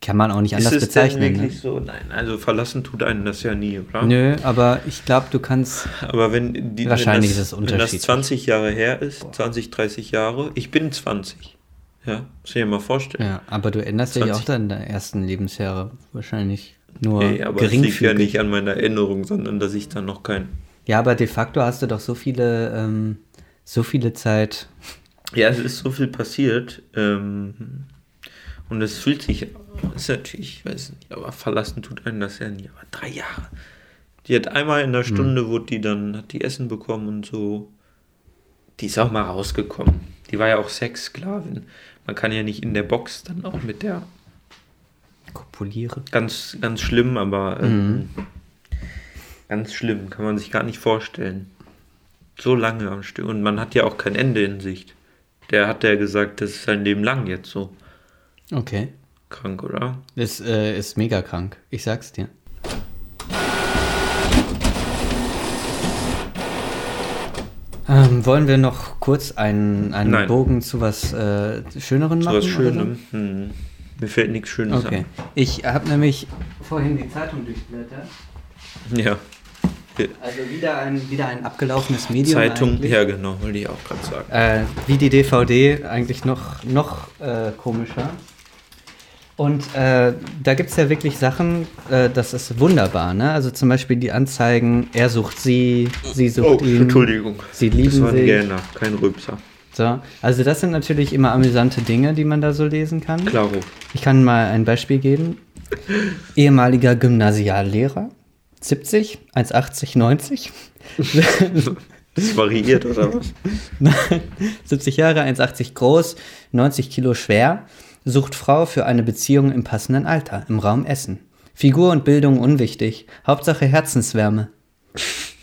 Kann man auch nicht anders ist es denn bezeichnen. wirklich Ne? so? Nein, also verlassen tut einen das ja nie, oder? Nö, aber ich glaube, du kannst, Aber wenn die, Wahrscheinlich wenn das, ist es Wenn das unterschiedlich. 20 Jahre her ist, 20, 30 Jahre, ich bin 20. Ja, muss ich dir mal vorstellen. ja, aber du änderst dich 20. auch dann in der ersten Lebensjahre wahrscheinlich nur Ey, aber es liegt ja geringfügig. nicht an meiner Erinnerung, sondern dass ich dann noch kein. Ja, aber de facto hast du doch so viele, ähm, so viele Zeit. Ja, es ist so viel passiert. Ähm, und es fühlt sich, ist natürlich, ich weiß nicht, aber verlassen tut einen das ja nie. Aber drei Jahre. Die hat einmal in der Stunde, wurde die dann, hat die Essen bekommen und so. Die ist auch mal rausgekommen. Die war ja auch Sexsklavin. Man kann ja nicht in der Box dann auch mit der. Kopuliere. Ganz, ganz schlimm, aber ähm, ganz schlimm, kann man sich gar nicht vorstellen. So lange am Stück. Und man hat ja auch kein Ende in Sicht. Der hat ja gesagt, das ist sein Leben lang jetzt so Okay. krank, oder? Ist, äh, ist mega krank. Ich sag's dir. Ähm, wollen wir noch kurz einen, einen Nein. Bogen zu was äh, Schöneren So machen? was oder Schönem. Hm. Mir fällt nichts Schönes Okay. Ich habe nämlich vorhin die Zeitung durchblättert. an. Ja. Also wieder ein, wieder ein abgelaufenes Medium. Zeitung, eigentlich. ja genau, wollte ich auch gerade sagen. Äh, wie die DVD, eigentlich noch, noch äh, komischer. Und äh, da gibt es ja wirklich Sachen, äh, das ist wunderbar, ne? Also zum Beispiel die Anzeigen, er sucht sie, sie sucht Oh, ihn. Entschuldigung. Sie Das lieben war ein sich. Gähner, kein Rülpser. So. Also das sind natürlich immer amüsante Dinge, die man da so lesen kann. Klaro. Ich kann mal ein Beispiel geben. Ehemaliger Gymnasiallehrer, 70, 1,80, 90. Das variiert, oder was? 70 Jahre, 1,80 groß, 90 Kilo schwer, sucht Frau für eine Beziehung im passenden Alter, im Raum Essen. Figur und Bildung unwichtig, Hauptsache Herzenswärme.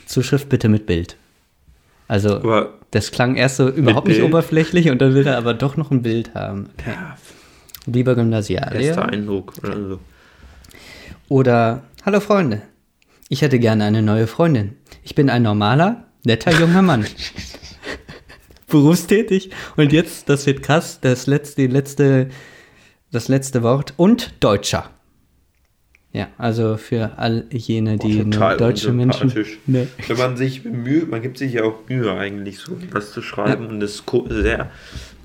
Zuschrift bitte mit Bild. Also, Aber das klang erst so überhaupt nicht Bild? oberflächlich und dann will er aber doch noch ein Bild haben. Okay. ja, Lieber erster Gymnasiallehrer. Eindruck oder so. Oder, hallo Freunde, ich hätte gerne eine neue Freundin. Ich bin ein normaler, netter junger Mann. Berufstätig. Und jetzt, das wird krass, das letzte, letzte, das letzte Wort. Und Deutscher. Ja, also für all jene, die nur Total deutsche Menschen. Nee. Wenn man sich bemüht, man gibt sich ja auch Mühe eigentlich so was zu schreiben und das ist ko sehr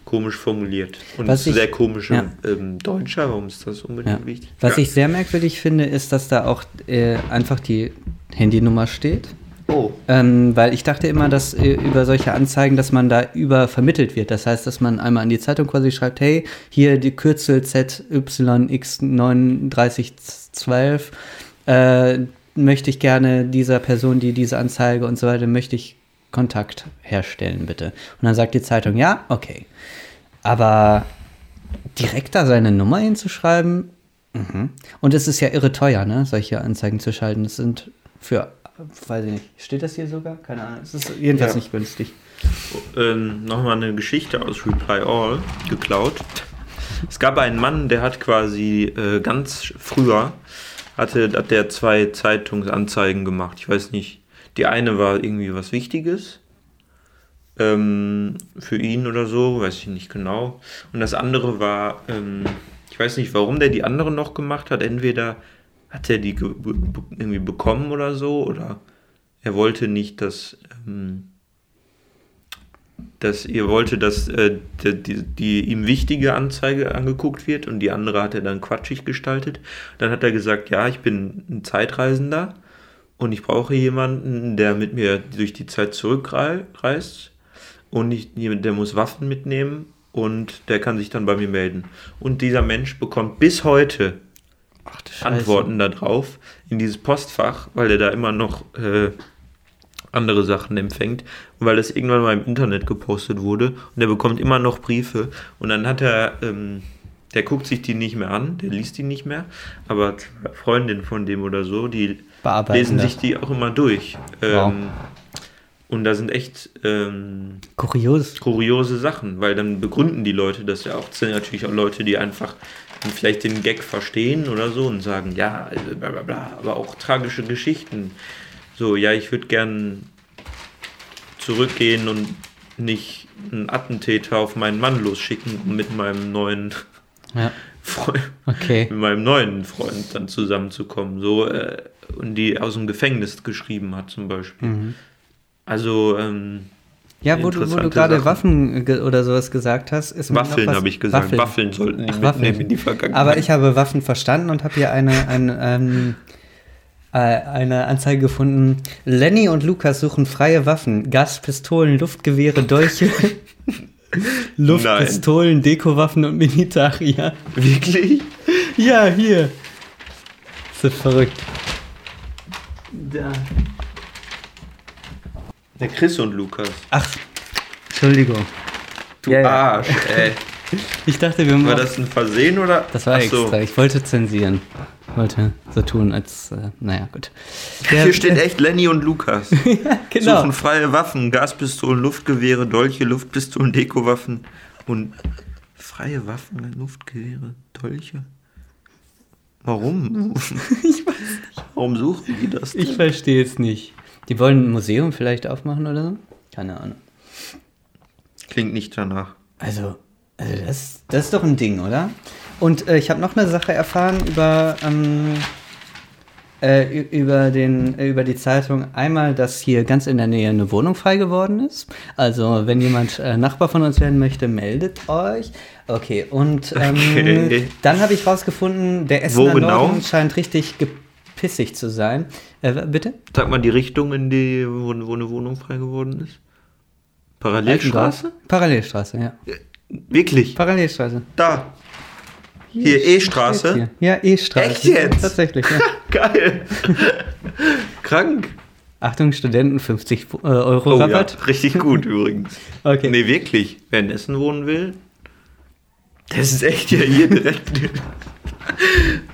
komisch formuliert. Und Was ich- sehr komische ja. ähm, Deutscher, warum ist das unbedingt Ja. wichtig? Was ja. ich sehr merkwürdig finde, ist, dass da auch äh, einfach die Handynummer steht. Oh, Ähm, weil ich dachte immer, dass äh, über solche Anzeigen, dass man da über vermittelt wird. Das heißt, dass man einmal an die Zeitung quasi schreibt, hey, hier die Kürzel ZYX3912, äh, möchte ich gerne dieser Person, die diese Anzeige und so weiter, möchte ich Kontakt herstellen, bitte. Und dann sagt die Zeitung, ja, okay. Aber direkt da seine Nummer hinzuschreiben, mhm. und es ist ja irre teuer, ne, solche Anzeigen zu schalten. Das sind für, weiß ich nicht, steht das hier sogar? Keine Ahnung. Es ist jedenfalls Ja. nicht günstig. ähm, nochmal eine Geschichte aus Reply All geklaut. Es gab einen Mann, der hat quasi äh, ganz früher, hatte, hat der zwei Zeitungsanzeigen gemacht. Ich weiß nicht, die eine war irgendwie was Wichtiges ähm, für ihn oder so, weiß ich nicht genau. Und das andere war, ähm, ich weiß nicht, warum der die andere noch gemacht hat. Entweder hat er die irgendwie bekommen oder so, oder er wollte nicht, dass... Ähm, dass ihr wollte, dass äh, die, die, ihm wichtige Anzeige angeguckt wird und die andere hat er dann quatschig gestaltet. Dann hat er gesagt, ja, ich bin ein Zeitreisender und ich brauche jemanden, der mit mir durch die Zeit zurückreist und ich, der muss Waffen mitnehmen und der kann sich dann bei mir melden. Und dieser Mensch bekommt bis heute Scheiße. Antworten darauf in dieses Postfach, weil er da immer noch äh, andere Sachen empfängt und weil das irgendwann mal im Internet gepostet wurde und er bekommt immer noch Briefe und dann hat er, ähm, der guckt sich die nicht mehr an, der liest die nicht mehr, aber zwei Freundinnen von dem oder so, die lesen sich die auch immer durch. Wow. Und da sind echt ähm, Kurios. kuriose Sachen, weil dann begründen die Leute das ja auch. Das sind natürlich auch Leute, die einfach vielleicht den Gag verstehen oder so und sagen, ja, also bla bla bla, aber auch tragische Geschichten. So, ja, ich würde gern zurückgehen und nicht einen Attentäter auf meinen Mann losschicken und mit meinem neuen Ja, Freund, okay. mit meinem neuen Freund dann zusammenzukommen. So, äh, und die aus dem Gefängnis geschrieben hat zum Beispiel. Mhm. Also, ähm, Ja, wo du, wo du gerade Sachen. Waffen oder sowas gesagt hast, ist Waffeln was- habe ich gesagt. Waffeln. Waffeln, sollten die Ach, mitnehmen in die Vergangenheit. Aber ich habe Waffen verstanden und habe hier eine, eine, ähm, äh, eine Anzeige gefunden. Lenny und Lukas suchen freie Waffen. Gaspistolen, Luftgewehre, Dolche. Luftpistolen, Dekowaffen und Militaria. Wirklich? Ja, hier. Das ist verrückt. Da. Der Chris und Lukas. Ach, Entschuldigung. Du Ja, ja. Arsch, ey. Ich dachte, wir War machen. das ein Versehen oder? Das war Ach so. extra. Ich wollte zensieren. Ich wollte so tun, als. Äh, naja, gut. Hier steht echt Lenny und Lukas. genau. Suchen freie Waffen, Gaspistolen, Luftgewehre, Dolche, Luftpistolen, Dekowaffen und freie Waffen, Luftgewehre, Dolche. Warum? ich weiß nicht. Warum suchen die das? Ich verstehe es nicht. Die wollen ein Museum vielleicht aufmachen oder so? Keine Ahnung. Klingt nicht danach. Also, also das, das ist doch ein Ding, oder? Und äh, ich habe noch eine Sache erfahren über, ähm, äh, über, den, äh, über die Zeitung. Einmal, dass hier ganz in der Nähe eine Wohnung frei geworden ist. Also, wenn jemand äh, Nachbar von uns werden möchte, meldet euch. Okay, und ähm, Okay. dann habe ich rausgefunden, der Essener Wo genau? Norden scheint richtig gepissig zu sein. Äh, bitte? Sag mal die Richtung, in die, wo, wo eine Wohnung frei geworden ist. Parallelstraße? Parallelstraße, ja. Wirklich? Parallelstraße. Da. Hier, E-Straße? Ja, E-Straße. Echt jetzt? Tatsächlich, ja. Geil. Krank. Achtung, Studenten, 50 äh, Euro Oh ja, Rabatt. richtig gut übrigens. Okay. Nee, wirklich. Wer in Essen wohnen will, das ist echt ja hier direkt.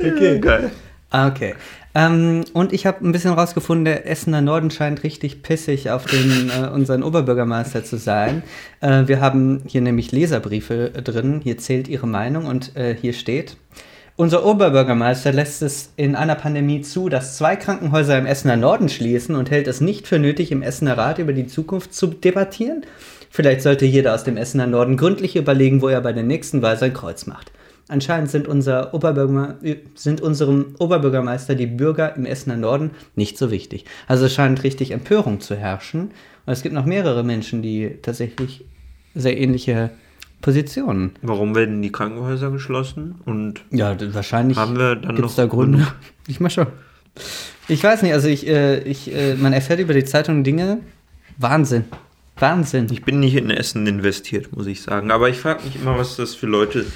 Okay. Geil. Ah, okay. Ähm, und ich habe ein bisschen rausgefunden, der Essener Norden scheint richtig pissig auf den, äh, unseren Oberbürgermeister zu sein. Äh, wir haben hier nämlich Leserbriefe drin. Hier zählt ihre Meinung und äh, hier steht. Unser Oberbürgermeister lässt es in einer Pandemie zu, dass zwei Krankenhäuser im Essener Norden schließen und hält es nicht für nötig, im Essener Rat über die Zukunft zu debattieren. Vielleicht sollte jeder aus dem Essener Norden gründlich überlegen, wo er bei der nächsten Wahl sein Kreuz macht. Anscheinend sind, unser Oberbürgerme sind unserem Oberbürgermeister die Bürger im Essener Norden nicht so wichtig. Also es scheint richtig Empörung zu herrschen. Und es gibt noch mehrere Menschen, die tatsächlich sehr ähnliche Positionen. Warum werden die Krankenhäuser geschlossen? Und Ja, wahrscheinlich haben wir dann noch da Gründe. Ich mach schon. Ich weiß nicht, also ich, äh, ich, äh, man erfährt über die Zeitung Dinge. Wahnsinn. Wahnsinn. Ich bin nicht in Essen investiert, muss ich sagen. Aber ich frage mich immer, was das für Leute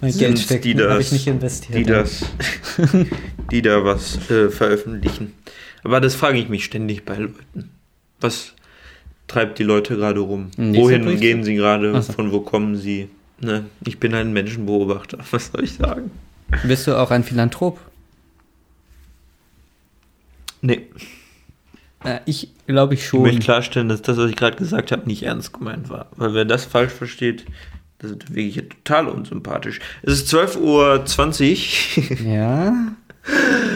Mein Geld steckt, die das, ich nicht investiert. die das, die da was äh, veröffentlichen. Aber das frage ich mich ständig bei Leuten. Was treibt die Leute gerade rum? Nächster Wohin Brief. gehen sie gerade? So. Von wo kommen sie? Ne? Ich bin ein Menschenbeobachter. Was soll ich sagen? Bist du auch ein Philanthrop? Nee, Äh, ich glaube ich ich schon. möchte klarstellen, dass das, was ich gerade gesagt habe, nicht ernst gemeint war. Weil wer das falsch versteht, das ist wirklich total unsympathisch. Es ist 12.20 Uhr. Ja.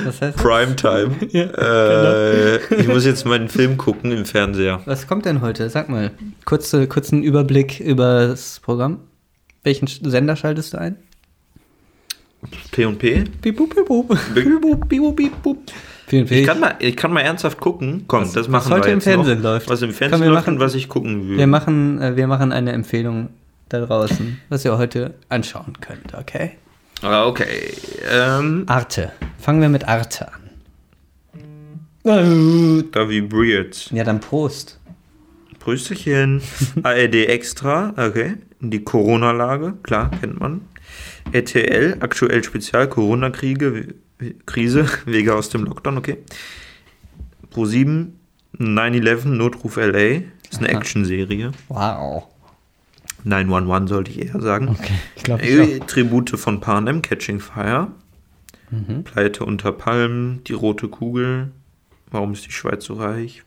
Was heißt das? Primetime. Ja, äh, ich muss jetzt meinen Film gucken im Fernseher. Was kommt denn heute? Sag mal. Kurze, kurzen Überblick über das Programm. Welchen Sender schaltest du ein? P&P? Ich kann, mal, ich kann mal ernsthaft gucken. Komm, Was- das was machen heute wir im Fernsehen noch. läuft. Was im Komm, Fernsehen wir läuft machen- und was ich gucken will. Wir machen, äh, wir machen eine Empfehlung da draußen, was ihr heute anschauen könnt, okay? Ah, okay. Ähm, Arte. Fangen wir mit Arte an. da vibriert. Ja, dann Prost. Prösterchen. ARD Extra, okay. Die Corona-Lage, klar, kennt man. RTL, aktuell Spezial, Corona-Kriege, Krise, Wege aus dem Lockdown, okay. Pro7, 9-11, Notruf LA, ist eine. Actionserie. Wow. 911 sollte ich eher sagen. Okay, ich glaube Äh, Tribute von Panem, Catching Fire. Mhm. Pleite unter Palmen, die rote Kugel. Warum ist die Schweiz so reich?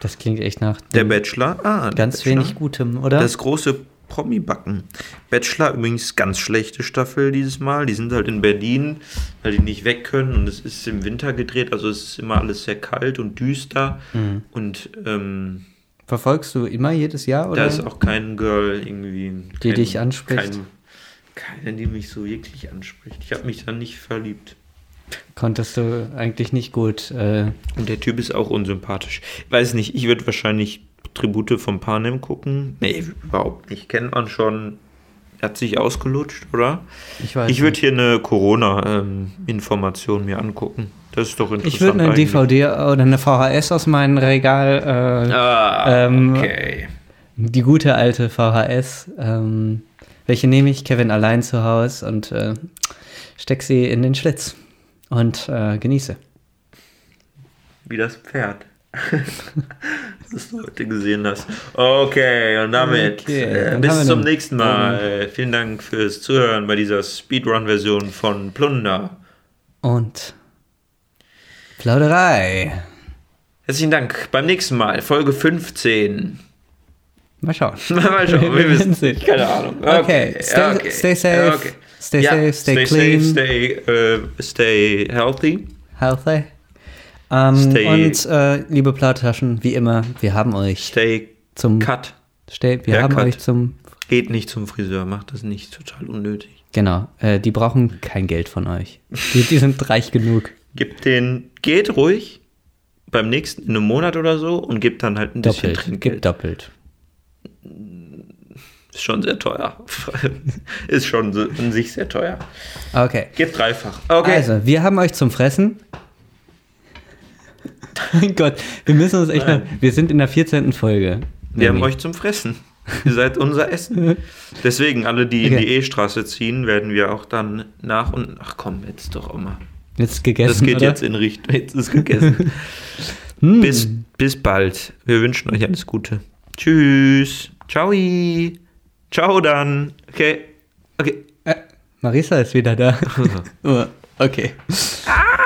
Das klingt echt nach Der Bachelor. Ah, ganz Bachelor. wenig Gutem, oder? Das große Promi-Backen. Bachelor übrigens ganz schlechte Staffel dieses Mal. Die sind halt in Berlin, weil die nicht weg können und es ist im Winter gedreht. Also es ist immer alles sehr kalt und düster. Mhm. Und ähm, Verfolgst du immer jedes Jahr, oder? da ist auch kein Girl irgendwie. Die kein, dich anspricht? Kein, keine, die mich so wirklich anspricht. Ich habe mich dann nicht verliebt. Konntest du eigentlich nicht gut. Äh, Und der Typ ist auch unsympathisch. Ich weiß nicht, ich würde wahrscheinlich Tribute von Panem gucken. Nee, überhaupt nicht. Kennt man schon. Er hat sich ausgelutscht, oder? ich weiß Ich würde hier eine Corona-Information mir angucken. Das ist doch interessant. Ich würde eine eigentlich. DVD oder eine VHS aus meinem Regal. Äh, Ah, Ähm, okay. Die gute alte VHS. Ähm, welche nehme ich? Kevin allein zu Hause und äh, steck sie in den Schlitz und äh, genieße. Wie das Pferd. das du heute gesehen hast. Okay, und damit Okay, äh, bis zum nächsten Mal. Vielen Dank fürs Zuhören bei dieser Speedrun-Version von Plunder. Und Plauderei. Herzlichen Dank. Beim nächsten Mal, Folge 15. Mal schauen. Mal schauen, wir Wir wissen sehen. Keine Ahnung. Okay, stay- stay safe, Okay. stay Ja, safe, stay stay clean. Safe, stay, äh, stay healthy. Healthy. Stay- und äh, liebe Plaudertaschen, wie immer, wir haben euch Stay zum cut. Stay, wir haben Haircut. euch zum Geht nicht zum Friseur, macht das nicht total unnötig. genau, äh, die brauchen kein Geld von euch. Die, die sind reich genug. Gibt den, geht ruhig beim nächsten in einem Monat oder so und gibt dann halt ein bisschen Doppelt. Trinkgeld. Gibt doppelt. Ist schon sehr teuer. Ist schon in sich sehr teuer. Okay. Gibt dreifach. Okay. Also, wir haben euch zum Fressen. mein Gott, wir müssen uns echt mal. Wir sind in der 14. Folge. Wir haben Nämlich. euch zum Fressen. Ihr seid unser Essen. Deswegen, alle, die in Okay. die E-Straße ziehen, werden wir auch dann nach und. Ach komm, jetzt doch mal. Jetzt gegessen. Das geht oder? jetzt in Richtung. Jetzt ist gegessen. Hm. bis, bis bald. Wir wünschen euch alles Gute. Tschüss. Ciao. Ciao dann. Okay. Okay. Äh, Marisa ist wieder da. oh, okay. Ah!